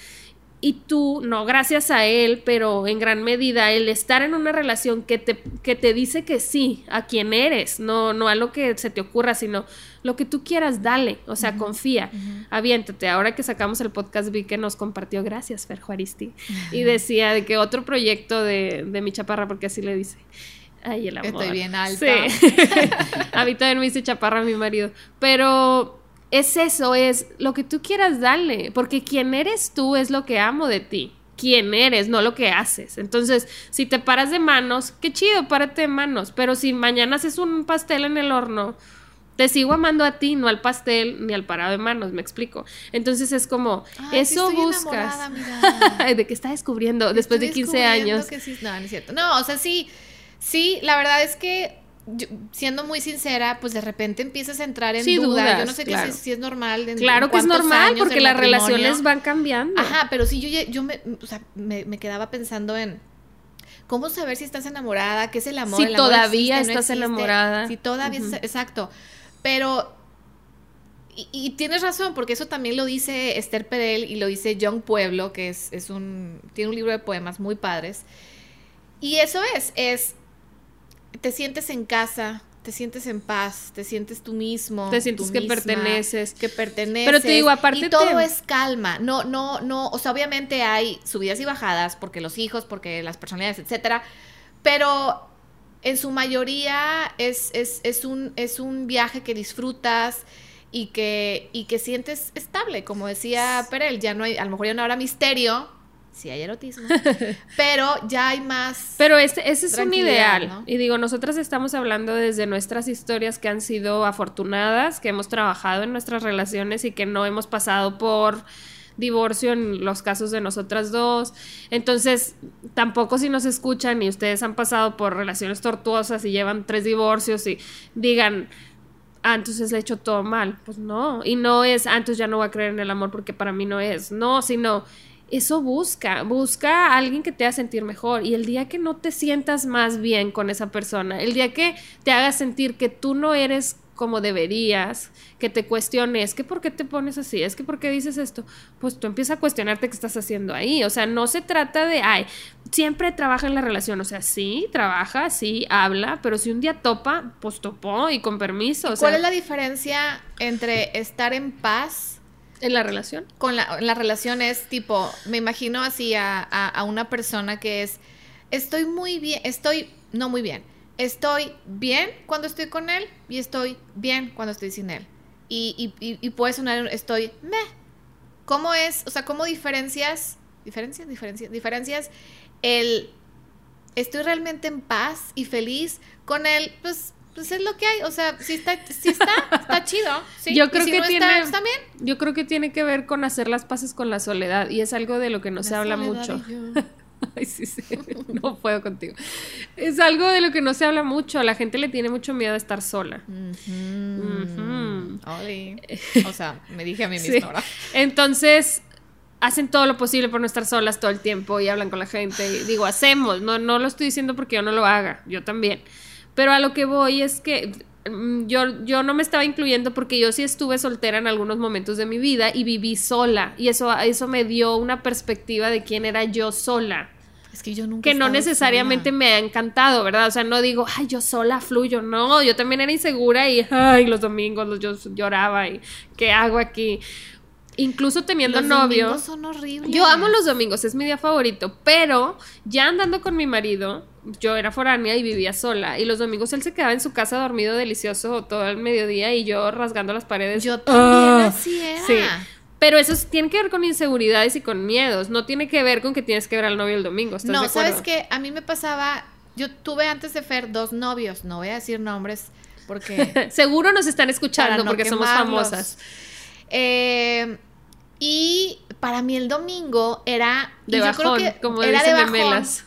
Y tú, no gracias a él, pero en gran medida, el estar en una relación que te, que te dice que sí a quien eres, no, no a lo que se te ocurra, sino lo que tú quieras, dale, o sea, confía, aviéntate. Ahora que sacamos el podcast vi que nos compartió, gracias, Fer Juaristi, y decía de que otro proyecto de, de mi chaparra, porque así le dice. Ay, el amor. Estoy bien alta. Sí. a mí también me dice chaparra mi marido. Pero es eso, es lo que tú quieras darle, porque quien eres tú es lo que amo de ti. Quién eres, no lo que haces. Entonces, si te paras de manos, qué chido, párate de manos. Pero si mañana haces un pastel en el horno, te sigo amando a ti, no al pastel ni al parado de manos, me explico. Entonces es como, Ay, eso buscas. de que está descubriendo después de Estoy 15 descubriendo años. que sí- no, no es cierto. No, o sea, sí, sí, la verdad es que yo, siendo muy sincera, pues de repente empiezas a entrar en Sí, duda. Yo dudas, no sé qué claro. si, si es normal. en- Claro en que es normal, porque las matrimonio. relaciones van cambiando. Ajá, pero sí, yo, yo me, o sea, me, me quedaba pensando en cómo saber si estás enamorada, qué es el amor. Si el amor todavía existe, estás enamorada. Si todavía estás- exacto. Pero, y, y tienes razón, porque eso también lo dice Esther Perel y lo dice John Pueblo, que es, es un, tiene un libro de poemas muy padres. Y eso es, es, te sientes en casa, te sientes en paz, te sientes tú mismo. Te sientes que misma, perteneces. que perteneces. Pero te digo, aparte Y todo te- es calma. No, no, no. O sea, obviamente hay subidas y bajadas porque los hijos, porque las personalidades, etcétera. Pero en su mayoría es, es, es, un, es un viaje que disfrutas y que, y que sientes estable. Como decía Perel, ya no hay, a lo mejor ya no habrá misterio. Sí hay erotismo. pero ya hay más. Pero este, ese es un ideal. ¿no? Y digo, nosotras estamos hablando desde nuestras historias que han sido afortunadas, que hemos trabajado en nuestras relaciones y que no hemos pasado por divorcio en los casos de nosotras dos. Entonces, tampoco si nos escuchan y ustedes han pasado por relaciones tortuosas y llevan tres divorcios y digan, ah, entonces le he hecho todo mal. Pues no. Y no es, ah, entonces ya no voy a creer en el amor porque para mí no es. No, sino eso busca, busca a alguien que te haga sentir mejor. Y el día que no te sientas más bien con esa persona, el día que te haga sentir que tú no eres como deberías, que te cuestiones, que por qué te pones así, es que por qué dices esto, pues tú empiezas a cuestionarte qué estás haciendo ahí, o sea, no se trata de, ay, siempre trabaja en la relación, o sea, sí, trabaja, sí, habla, pero si un día topa, pues topó y con permiso. ¿Cuál es la diferencia entre estar en paz? ¿En la relación? Con la, la relación es tipo, me imagino así a, a una persona que es, estoy muy bien, estoy, no muy bien, estoy bien cuando estoy con él y estoy bien cuando estoy sin él. Y, y, y, puede sonar, estoy me. ¿Cómo es? O sea, ¿cómo diferencias? ¿Diferencias? ¿Diferencias? ¿Diferencias? El estoy realmente en paz y feliz con él, pues, pues es lo que hay. O sea, si está, si está, está chido. ¿sí? Yo creo que tiene. Está, bien. Yo creo que tiene que ver con hacer las paces con la soledad. Y es algo de lo que no se habla mucho. Ay, sí, sí, no puedo contigo. Es algo de lo que no se habla mucho. La gente le tiene mucho miedo a estar sola. O sea, me dije a mí misma, ¿verdad? Entonces, hacen todo lo posible por no estar solas todo el tiempo y hablan con la gente. Y digo, hacemos. No, no lo estoy diciendo porque yo no lo haga. Yo también. Pero a lo que voy es que mm, yo, yo no me estaba incluyendo porque yo sí estuve soltera en algunos momentos de mi vida y viví sola. Y eso, eso me dio una perspectiva de quién era yo sola. Es que yo nunca. Que no necesariamente me ha encantado, ¿verdad? O sea, no digo, ay, yo sola fluyo. No, yo también era insegura y, ay, los domingos yo lloraba y, ¿qué hago aquí? Incluso teniendo los novio. Domingos son horribles. Yo amo los domingos, es mi día favorito. Pero ya andando con mi marido, yo era foránea y vivía sola. Y los domingos él se quedaba en su casa dormido delicioso todo el mediodía y yo rasgando las paredes. Yo también así era. Sí. Pero eso tiene que ver con inseguridades y con miedos. No tiene que ver con que tienes que ver al novio el domingo. ¿estás no, de sabes que a mí me pasaba. Yo tuve antes de Fer dos novios. No voy a decir nombres porque. Seguro nos están escuchando no porque somos famosas. Eh, y para mí el domingo era. De y yo creo bajón, que como era dicen de bajón, memelas.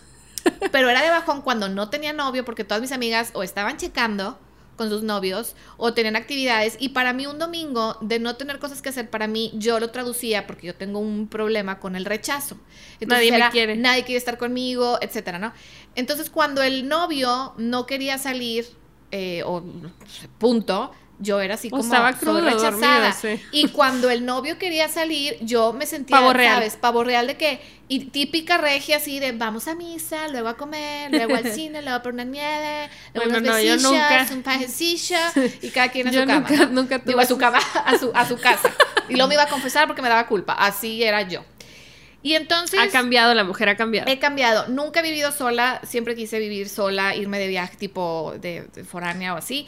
Pero era de bajón cuando no tenía novio porque todas mis amigas o estaban checando con sus novios o tenían actividades. Y para mí un domingo de no tener cosas que hacer para mí yo lo traducía porque yo tengo un problema con el rechazo. Nadie me quiere. nadie quiere estar conmigo etcétera no entonces cuando el novio no quería salir eh, o punto yo era así como estaba soy crudo, rechazada dormido, sí. y cuando el novio quería salir yo me sentía Pavo real. sabes pavo real de que y típica regia así de vamos a misa luego a comer luego al cine luego por una nieve luego Bueno, unos no, yo nunca. un pajecillo y cada quien a Yo su cama nunca- tuve digo a su cama a su a su casa y luego me iba a confesar porque me daba culpa así era yo y entonces Ha cambiado, la mujer ha cambiado. He cambiado. Nunca he vivido sola. Siempre quise vivir sola, irme de viaje tipo de, de foránea o así.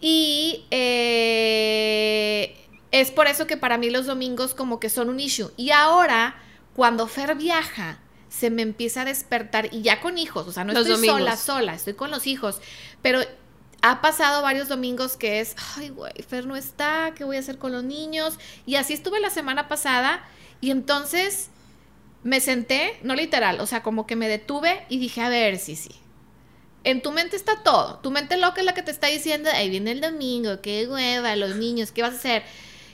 Y eh, es por eso que para mí los domingos como que son un issue. Y ahora, cuando Fer viaja, se me empieza a despertar, y ya con hijos, o sea, no Los estoy domingos. sola, sola, estoy con los hijos, pero ha pasado varios domingos que es, ay, güey, Fer no está, ¿qué voy a hacer con los niños? Y así estuve la semana pasada, y entonces me senté, no literal, o sea, como que me detuve y dije, a ver, sí, sí. En tu mente está todo. Tu mente loca es la que te está diciendo, ahí viene el domingo, qué hueva, los niños, ¿qué vas a hacer?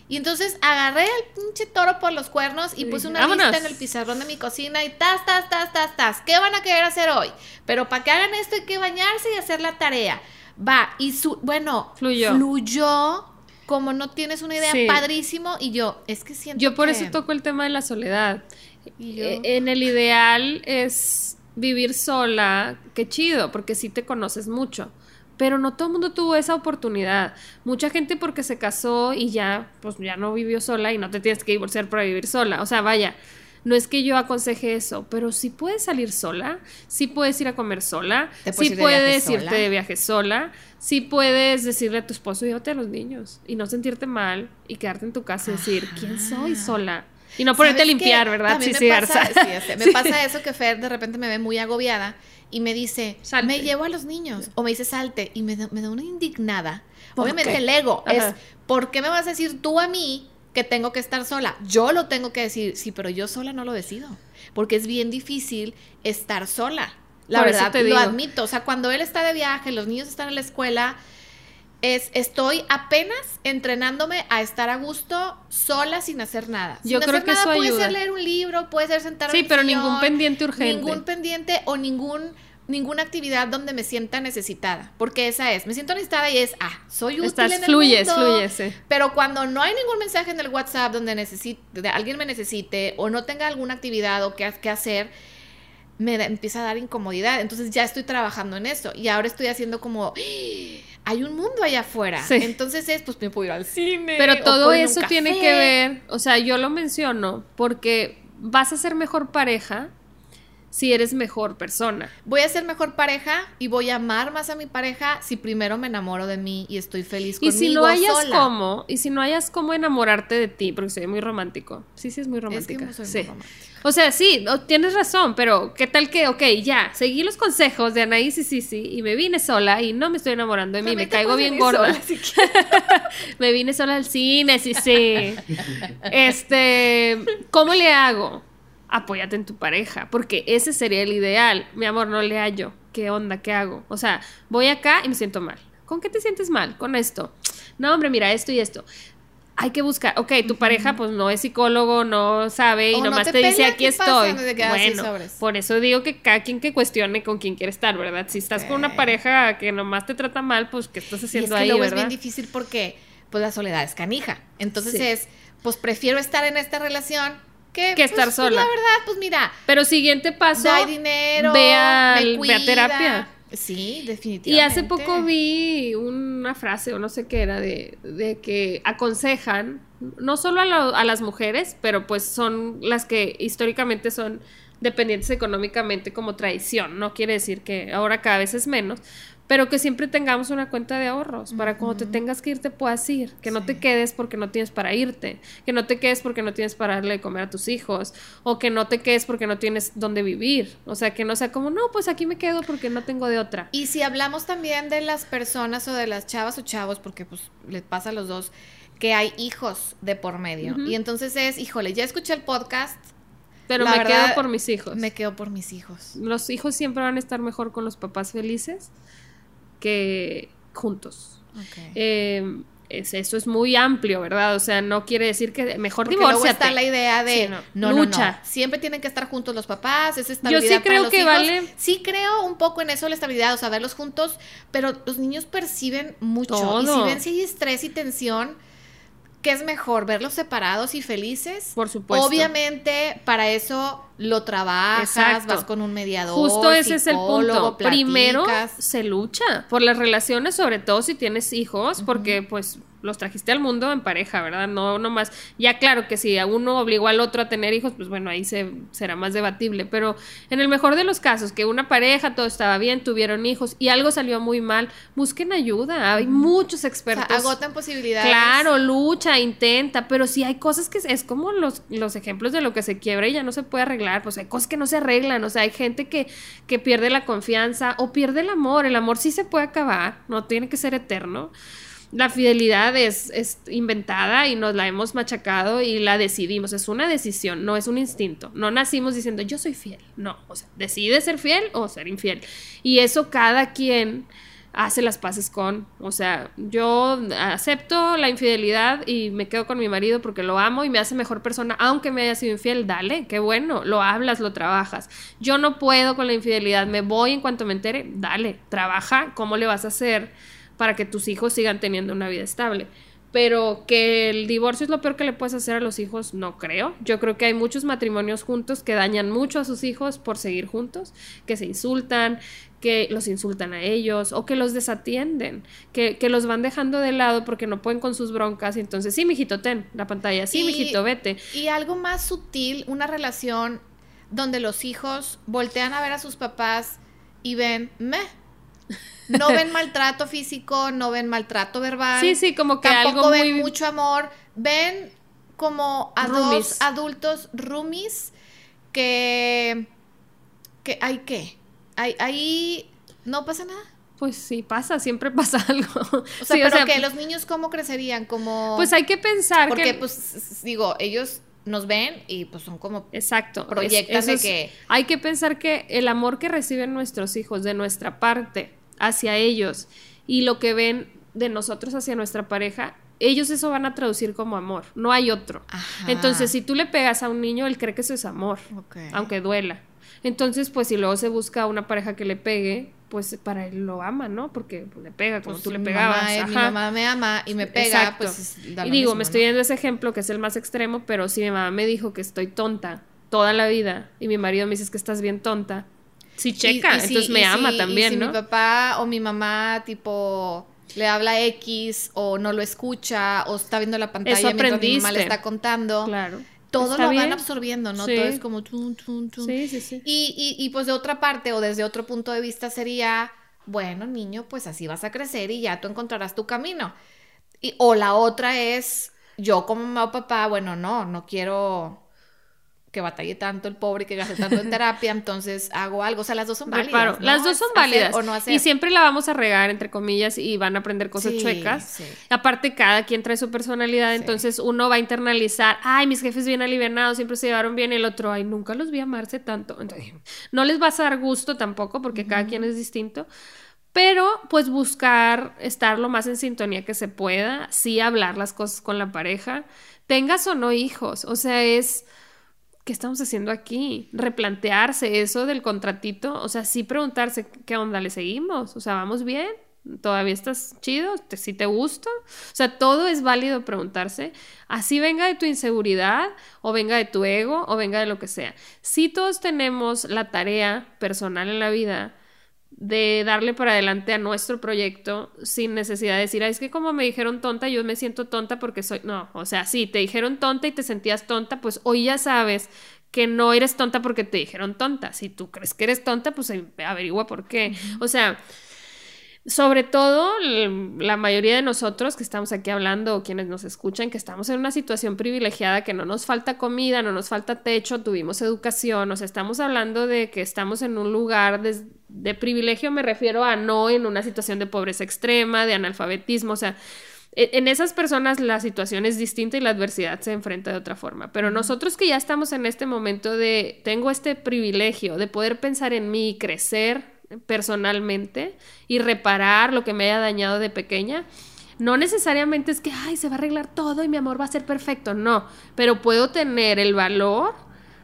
Y entonces agarré el pinche toro por los cuernos y puse una vámonos. lista en el pizarrón de mi cocina y tas, tas, tas, tas, tas. ¿Qué van a querer hacer hoy? Pero para que hagan esto hay que bañarse y hacer la tarea. Va, y su, bueno, Fluyó. fluyó como no tienes una idea, Sí. padrísimo. Y yo, es que siento Yo por que- eso toco el tema de la soledad. Y yo- Eh, En el ideal es vivir sola, qué chido, porque sí te conoces mucho. Pero no todo el mundo tuvo esa oportunidad. Mucha gente porque se casó y ya, pues ya no vivió sola y no te tienes que divorciar para vivir sola. O sea, vaya, no es que yo aconseje eso, pero sí puedes salir sola, sí puedes ir a comer sola, puedes sí puedes sola. irte de viaje sola, sí puedes decirle a tu esposo, llévate a los niños y no sentirte mal y quedarte en tu casa y decir, ¿quién soy sola? Y no ponerte a ¿Sabes limpiar, qué? ¿verdad? Sí, me sí, pasa, sí, ya sé. Me pasa eso que Fer de repente me ve muy agobiada y me dice, Salte. me llevo a los niños. O me dice, salte. Y me da, me da una indignada. ¿Por Obviamente qué? el ego Ajá. es, ¿por qué me vas a decir tú a mí que tengo que estar sola. Yo lo tengo que decir, sí, pero yo sola no lo decido, porque es bien difícil estar sola. La Por verdad, te lo admito. O sea, cuando él está de viaje, los niños están en la escuela, es, estoy apenas entrenándome a estar a gusto sola sin hacer nada. Yo Sin creo hacer que nada, eso puede ayuda. ser leer un libro, puede ser sentarme Sí, pero sillón, ningún pendiente urgente. Ningún pendiente o ningún ninguna actividad donde me sienta necesitada, porque esa es, me siento necesitada y es, ah, soy útil Estás, en el fluyes, mundo, fluyes, sí. pero cuando no hay ningún mensaje en el WhatsApp donde necesite, de alguien me necesite o no tenga alguna actividad o que, que hacer, me da- empieza a dar incomodidad. Entonces ya estoy trabajando en eso y ahora estoy haciendo como. Hay un mundo allá afuera. Sí. Entonces es, pues me puedo ir al cine. Pero todo eso tiene que ver, o sea, yo lo menciono porque vas a ser mejor pareja si eres mejor persona. Voy a ser mejor pareja y voy a amar más a mi pareja si primero me enamoro de mí y estoy feliz Y conmigo si no hayas sola. cómo, y si no hayas cómo enamorarte de ti, porque soy muy romántico. Sí, sí, es muy Es que romántica. muy sí. romántica. O sea, sí, tienes razón, pero ¿qué tal que, ok, ya, seguí los consejos de Anaís y Sisi y me vine sola y no me estoy enamorando de mí, me También caigo bien gorda. sola si quieres. me vine sola al cine, sí, sí. Este, ¿cómo le hago? Apóyate en tu pareja, porque ese sería el ideal. Mi amor, no le hallo. ¿Qué onda? ¿Qué hago? O sea, voy acá y me siento mal. ¿Con qué te sientes mal? Con esto. No, hombre, mira, esto y esto. Hay que buscar, ok, tu pareja pues no es psicólogo, no sabe y O no nomás te te, dice aquí estoy. Bueno, por eso digo que cada quien que cuestione con quién quiere estar, ¿verdad? Si estás con una pareja que nomás te trata mal, pues ¿qué estás Y es haciendo que ahí, luego es verdad? bien difícil porque pues la soledad es canija. Entonces Sí. es, pues prefiero estar en esta relación que, Que estar pues, sola. la verdad, pues mira, Pero siguiente paso, da dinero, ve, al- me ve a cuida. terapia. Sí, definitivamente. Y hace poco vi una frase, o no sé qué era, de, de que aconsejan, no solo a, lo- a las mujeres, pero pues son las que históricamente son dependientes económicamente como tradición. No quiere decir que ahora cada vez es menos, pero que siempre tengamos una cuenta de ahorros para cuando te tengas que ir te puedas ir, que no te quedes porque no tienes para irte, que no te quedes porque no tienes para darle de comer a tus hijos, o que no te quedes porque no tienes dónde vivir, o sea, que no sea como, no, pues aquí me quedo porque no tengo de otra. Y si hablamos también de las personas o de las chavas o chavos, porque pues les pasa a los dos, que hay hijos de por medio. Y entonces es, híjole, ya escuché el podcast, Pero La me verdad, quedo por mis hijos. me quedo por mis hijos. Los hijos siempre van a estar mejor con los papás felices que juntos. Eh, es- eso es muy amplio, ¿verdad? O sea, no quiere decir que mejor divórciate. está la idea de Sí, no. no, no, no, Lucha. siempre tienen que estar juntos los papás, Yo estabilidad sí para creo los que hijos. vale- Sí creo un poco en eso la estabilidad, o sea, verlos juntos, pero los niños perciben mucho y si ven si hay estrés y tensión, ¿qué es mejor? ¿Verlos separados y felices? Por supuesto. Obviamente, para eso lo trabajas, Exacto. vas con un mediador, Justo ese es el punto. Primero se lucha por las relaciones, sobre todo si tienes hijos, porque pues los trajiste al mundo en pareja, ¿verdad? No nomás. Ya claro que si a uno obligó al otro a tener hijos, pues bueno, ahí se, será más debatible. Pero en el mejor de los casos, que una pareja, todo estaba bien, tuvieron hijos y algo salió muy mal, busquen ayuda. Hay muchos O sea, expertos. agotan posibilidades. Claro, lucha, intenta, pero si hay cosas que es como los, los ejemplos de lo que se quiebra y ya no se puede arreglar, pues hay cosas que no se arreglan, o sea, hay gente que, que pierde la confianza o pierde el amor, el amor sí se puede acabar, no tiene que ser eterno. La fidelidad es, es inventada y nos la hemos machacado y la decidimos, es una decisión, no es un instinto, no nacimos diciendo yo soy fiel, no, o sea, decide ser fiel o ser infiel. Y eso cada quien hace las paces con. O sea, yo acepto la infidelidad y me quedo con mi marido porque lo amo y me hace mejor persona, aunque me haya sido infiel, dale, qué bueno, lo hablas, lo trabajas. Yo no puedo con la infidelidad, me voy en cuanto me entere, dale, trabaja, ¿cómo le vas a hacer para que tus hijos sigan teniendo una vida estable? Pero que el divorcio es lo peor que le puedes hacer a los hijos, no creo. Yo creo que hay muchos matrimonios juntos que dañan mucho a sus hijos por seguir juntos, que se insultan, que los insultan a ellos o que los desatienden, que, que los van dejando de lado porque no pueden con sus broncas. Y entonces, sí, mijito, ten la pantalla, sí, Y- mijito, vete. Y algo más sutil, una relación donde los hijos voltean a ver a sus papás y ven, meh. No ven maltrato físico, no ven maltrato verbal. Sí, sí, como que Tampoco algo ven muy... mucho amor. Ven como a Roomies. dos adultos roomies que. que ¿Hay qué? Ahí, ahí no pasa nada. Pues sí, pasa, siempre pasa algo. O sea, Sí, pero que los niños cómo crecerían, como Pues hay que pensar porque que... pues digo, ellos nos ven y pues son como Exacto. proyectan de que- Hay que pensar que el amor que reciben nuestros hijos de nuestra parte hacia ellos y lo que ven de nosotros hacia nuestra pareja, ellos eso van a traducir como amor, no hay otro. Ajá. Entonces, si tú le pegas a un niño, él cree que eso es amor, aunque duela. Entonces, pues si luego se busca una pareja que le pegue, pues para él lo ama, ¿no? Porque le pega como Pues, tú le mi pegabas. mamá, eh, mi ajá. mamá me ama y me pega, Exacto. pues es- da y digo, mismo, me estoy dando ese ejemplo que es el más extremo, pero si mi mamá me dijo que estoy tonta toda la vida y mi marido me dice que estás bien tonta, sí checa, y entonces me ama si- y también, si ¿no? mi papá o mi mamá, tipo, le habla X o no lo escucha o está viendo la pantalla Eso mientras mi mamá le está contando, Claro. todo lo bien. van absorbiendo, ¿no? Sí. Todo es como tun, tun, tun. Sí, sí, sí. Y, y, y pues de otra parte o desde otro punto de vista sería, bueno, niño, pues así vas a crecer y ya tú encontrarás tu camino. Y, o la otra es, yo como mamá o papá, bueno, no, no quiero que batalle tanto el pobre, que gaste tanto en terapia, entonces hago algo. O sea, las dos son válidas. ¿no? Las dos son hacer válidas. o no hacer. Y siempre la vamos a regar, entre comillas, y van a aprender cosas Sí, chuecas. sí. Aparte, cada quien trae su personalidad, Sí. entonces uno va a internalizar, ay, mis jefes bien alivianados, siempre se llevaron bien, y el otro, ay, nunca los vi amarse tanto. Entonces, no les vas a dar gusto tampoco, porque cada quien es distinto. Pero, pues, buscar estar lo más en sintonía que se pueda, sí hablar las cosas con la pareja, tengas o no hijos. O sea, es. ¿Qué estamos haciendo aquí? Replantearse eso del contratito, o sea, sí preguntarse qué onda le seguimos, o sea, vamos bien, todavía estás chido, ¿Te- si te gusta, o sea, todo es válido preguntarse, así venga de tu inseguridad, o venga de tu ego, o venga de lo que sea. Si todos tenemos la tarea personal en la vida de darle para adelante a nuestro proyecto sin necesidad de decir, "Ay, es que como me dijeron tonta, yo me siento tonta porque soy, no, o sea, sí, te dijeron tonta y te sentías tonta, pues hoy ya sabes que no eres tonta porque te dijeron tonta. Si tú crees que eres tonta, pues eh, averigua por qué. O sea, sobre todo la mayoría de nosotros que estamos aquí hablando o quienes nos escuchan, que estamos en una situación privilegiada, que no nos falta comida, no nos falta techo, tuvimos educación, o sea, estamos hablando de que estamos en un lugar de, de privilegio, me refiero a no en una situación de pobreza extrema, de analfabetismo, o sea, e- en esas personas la situación es distinta y la adversidad se enfrenta de otra forma. Pero nosotros que ya estamos en este momento de, tengo este privilegio de poder pensar en mí y crecer personalmente y reparar lo que me haya dañado de pequeña, no necesariamente es que, ay, se va a arreglar todo y mi amor va a ser perfecto, no, pero puedo tener el valor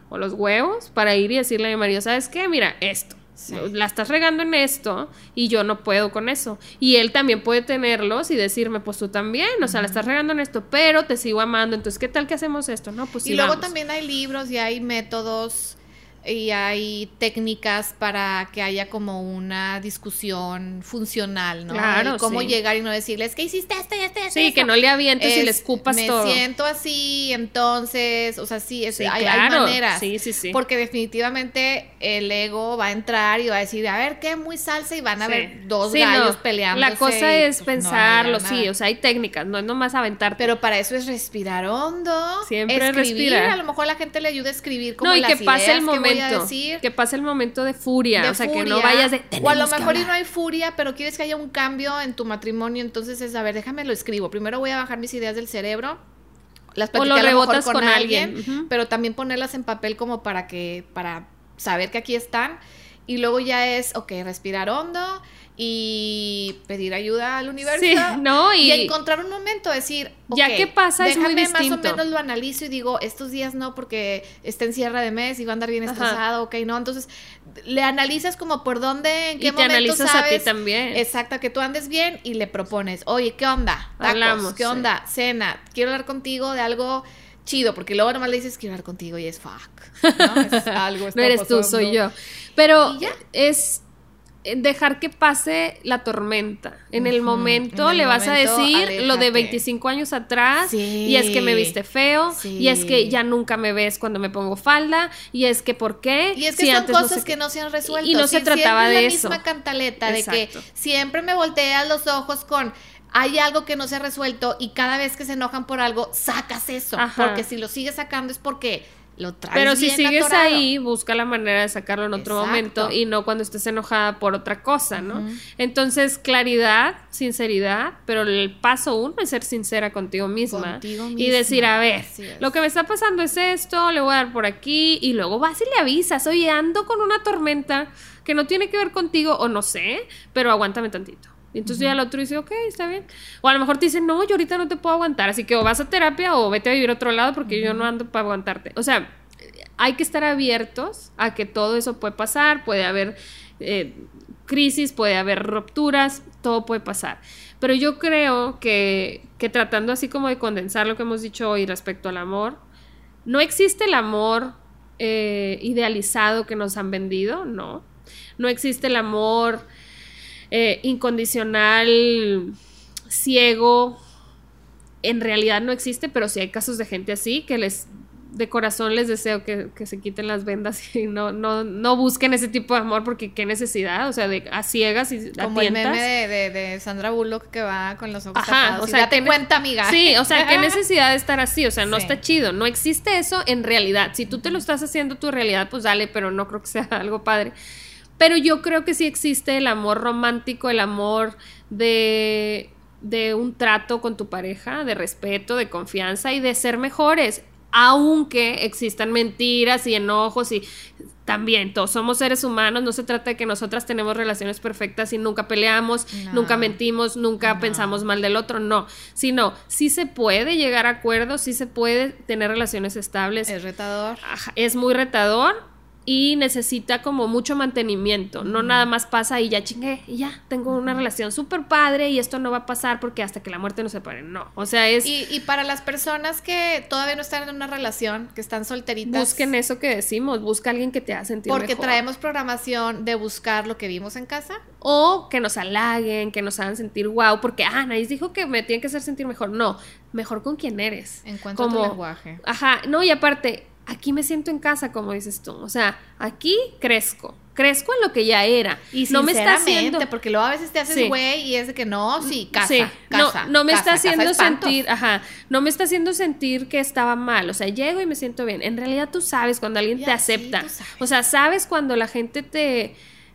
o los huevos para ir y decirle a mi marido, ¿sabes qué? Mira, esto. Sí. La estás regando en esto y yo no puedo con eso. Y él también puede tenerlos y decirme, pues tú también, o sea, la estás regando en esto, pero te sigo amando. Entonces, ¿qué tal que hacemos esto? No, pues sí. y luego vamos. también hay libros y hay métodos y hay técnicas para que haya como una discusión funcional, ¿no? Claro, El cómo sí. llegar y no decirles que hiciste esto y esto y esto. Sí, que no le avientes y le escupas me todo. siento así, entonces, o sea, sí, es- Sí, hay, hay claro. maneras. Sí, sí, sí. Porque definitivamente el ego va a entrar y va a decir, a ver, qué muy salsa y van a Sí. ver dos Sí, gallos no. peleando. La cosa es pensarlo, sí, o sea, hay técnicas, no es nomás aventarte. pero para eso es respirar hondo. Siempre escribir, respirar. A lo mejor la gente le ayuda a escribir como no, y las que pase el ideas a decir. que pase el momento de furia, de o sea, que no vayas de O a lo "Tenemos que mejor y hablar". no hay furia, pero quieres que haya un cambio en tu matrimonio, entonces es, a ver, déjame lo escribo. Primero voy a bajar mis ideas del cerebro. Las O lo a lo mejor con, con alguien, pero también ponerlas en papel como para que, para saber que aquí están. Y luego ya es, ok, respirar hondo y pedir ayuda al universo. Sí, no, y, Y encontrar un momento, decir, Ya que pasa, es muy déjame más o distinto. menos lo analizo y digo, estos días no, porque está en cierre de mes y va a andar bien Ajá. estresado, ok, no. Entonces, le analizas como por dónde, en qué y te momento analizas a ti también. Exacto, que tú andes bien y le propones, oye, ¿qué onda? Tacos, Hablamos, ¿qué sí. onda? Cena, quiero hablar contigo de algo chido, porque luego nomás le dices, quiero hablar contigo y es fuck. ¿no? Es algo no eres tú, soy yo. Pero es dejar que pase la tormenta. En el momento en el le vas a decir lo de aléjate. 25 años atrás Sí. y es que me viste feo Sí. y es que ya nunca me ves cuando me pongo falda y es que ¿por qué? Y es que Si son no cosas que no se han resuelto. Y no se trataba de eso. la misma cantaleta de que siempre me volteas los ojos con hay algo que no se ha resuelto y cada vez que se enojan por algo sacas eso, Ajá. porque si lo sigues sacando es porque lo traes Pero si bien sigues atorado. ahí, busca la manera de sacarlo en otro Exacto. momento y no cuando estés enojada por otra cosa, ¿no? Entonces, claridad, sinceridad, pero el paso uno es ser sincera contigo misma. Contigo Y decir, a ver, lo que me está pasando es esto, le voy a dar por aquí, y luego vas y le avisas, oye, ando con una tormenta que no tiene que ver contigo, o no sé, pero aguántame tantito. Y entonces ya el otro dice, ok, está bien. O a lo mejor te dice, no, yo ahorita no te puedo aguantar, así que o vas a terapia o vete a vivir a otro lado porque yo no ando para aguantarte. O sea, hay que estar abiertos a que todo eso puede pasar, puede haber eh, crisis, puede haber rupturas, todo puede pasar. Pero yo creo que, que tratando así como de condensar lo que hemos dicho hoy respecto al amor, no existe el amor eh, idealizado que nos han vendido, no. No existe el amor eh, incondicional, ciego. En realidad no existe, pero sí hay casos de gente así que les de corazón les deseo que, que se quiten las vendas y no, no, no busquen ese tipo de amor porque qué necesidad, o sea, de a ciegas y a Como el meme de, de- de Sandra Bullock que va con los ojos Ajá, tapados. o y sea, date ne- cuenta, amiga. Sí, o sea, qué necesidad de estar así, o sea, no Sí. está chido, no existe eso en realidad. Si tú te lo estás haciendo tu realidad, pues dale, pero no creo que sea algo padre. Pero yo creo que sí existe el amor romántico, el amor de, de un trato con tu pareja, de respeto, de confianza y de ser mejores, aunque existan mentiras y enojos y también todos somos seres humanos, no se trata de que nosotras tenemos relaciones perfectas y nunca peleamos, No. nunca mentimos, nunca No. pensamos mal del otro, no, sino sí se puede llegar a acuerdos, sí se puede tener relaciones estables, Es retador. Ajá, es muy retador y necesita como mucho mantenimiento. No nada más pasa y ya chingué y ya tengo una relación súper padre y esto no va a pasar porque hasta que la muerte nos separe. No, o sea, es Y, y para las personas que todavía no están en una relación, que están solteritas. busquen eso que decimos, busca a alguien que te haga sentir Porque mejor. traemos programación de buscar lo que vimos en casa. O que nos halaguen, que nos hagan sentir wow, porque ah, nadie dijo que me tienen que hacer sentir mejor. No, mejor con quien eres. Encuentra tu Como- lenguaje. Ajá, no, y aparte, aquí me siento en casa, como dices tú. O sea, aquí crezco. Crezco en lo que ya era. Y no me está haciendo. porque luego a veces te haces Sí. güey y es de que no, sí, casa, Sí, casa. no, no me casa, está haciendo sentir, ajá, no me está haciendo sentir que estaba mal, o sea, llego y me siento bien. En realidad tú sabes cuando alguien Ya, te acepta, o sea, sabes cuando la gente te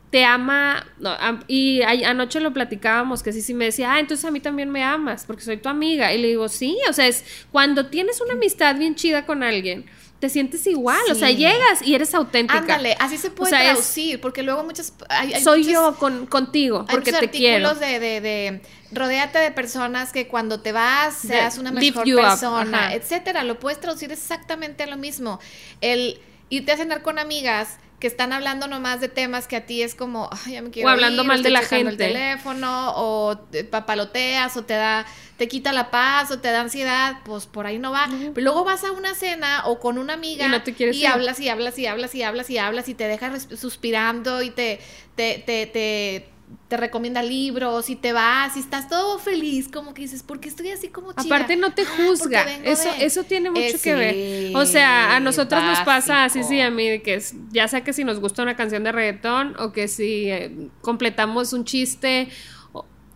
te ama, no, y anoche lo platicábamos, que sí, sí me decía, ah, entonces a mí también me amas, porque soy tu amiga, y le digo, sí, o sea, es cuando tienes una amistad bien chida con alguien, te sientes igual, o sea, llegas y eres auténtica. Ándale, así se puede O sea, es- traducir, porque luego muchas... Hay, hay Soy muchas- yo con, contigo, porque te quiero. de, de, de rodéate de personas que cuando te vas seas una mejor persona, etcétera. Lo puedes traducir exactamente a lo mismo. El irte a cenar con amigas que están hablando nomás de temas que a ti es como, ay, ya me quiero O hablando ir, mal de la gente. el teléfono, o te papaloteas, o te da, te quita la paz, o te da ansiedad, pues por ahí no va. Pero luego vas a una cena o con una amiga Y no te quieres y hablas y hablas y hablas y hablas y hablas y te deja res- suspirando y te, te, te, te, te recomienda libros y te vas y estás todo feliz, como que dices, ¿por qué estoy así como? Aparte no te Ah, juzga, eso, de- eso tiene mucho Eh, que ver. O sea, a nosotras nos pasa así, sí, a mí, de que es- ya sea que si nos gusta una canción de reggaetón o que si eh, completamos un chiste,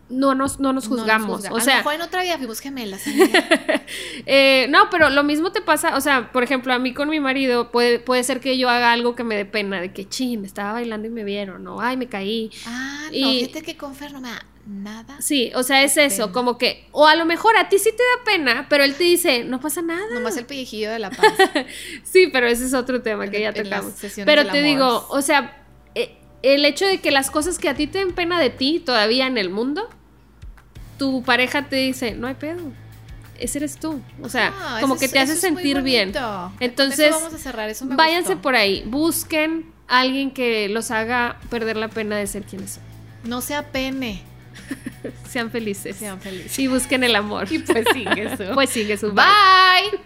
no nos, no nos No nos juzgamos. juzga. o a lo sea, mejor en otra vida fuimos gemelas. eh, no, pero lo mismo te pasa, o sea, por ejemplo, a mí con mi marido puede, puede ser que yo haga algo que me dé pena, de que, chin, estaba bailando y me vieron, o ay, me caí. ah, no, Y- fíjate que con Fer no me da nada. Sí, o sea, es eso, pena. como que, o a lo mejor a ti sí te da pena, pero él te dice, no pasa nada. Nomás el pellejillo de la paz. Sí, pero ese es otro tema que ya tocamos. Pero te amor. digo, o sea, el hecho de que las cosas que a ti te den pena de ti todavía en el mundo, tu pareja te dice, no hay pedo. Ese eres tú. O sea, como que es- te hace sentir bien. Entonces, Con eso vamos a cerrar, eso me váyanse gustó. por ahí, busquen a alguien que los haga perder la pena de ser quienes son. No sea pene. Sean felices. Sean felices. Y busquen el amor. Y pues sigue eso. Pues sigue su Bye.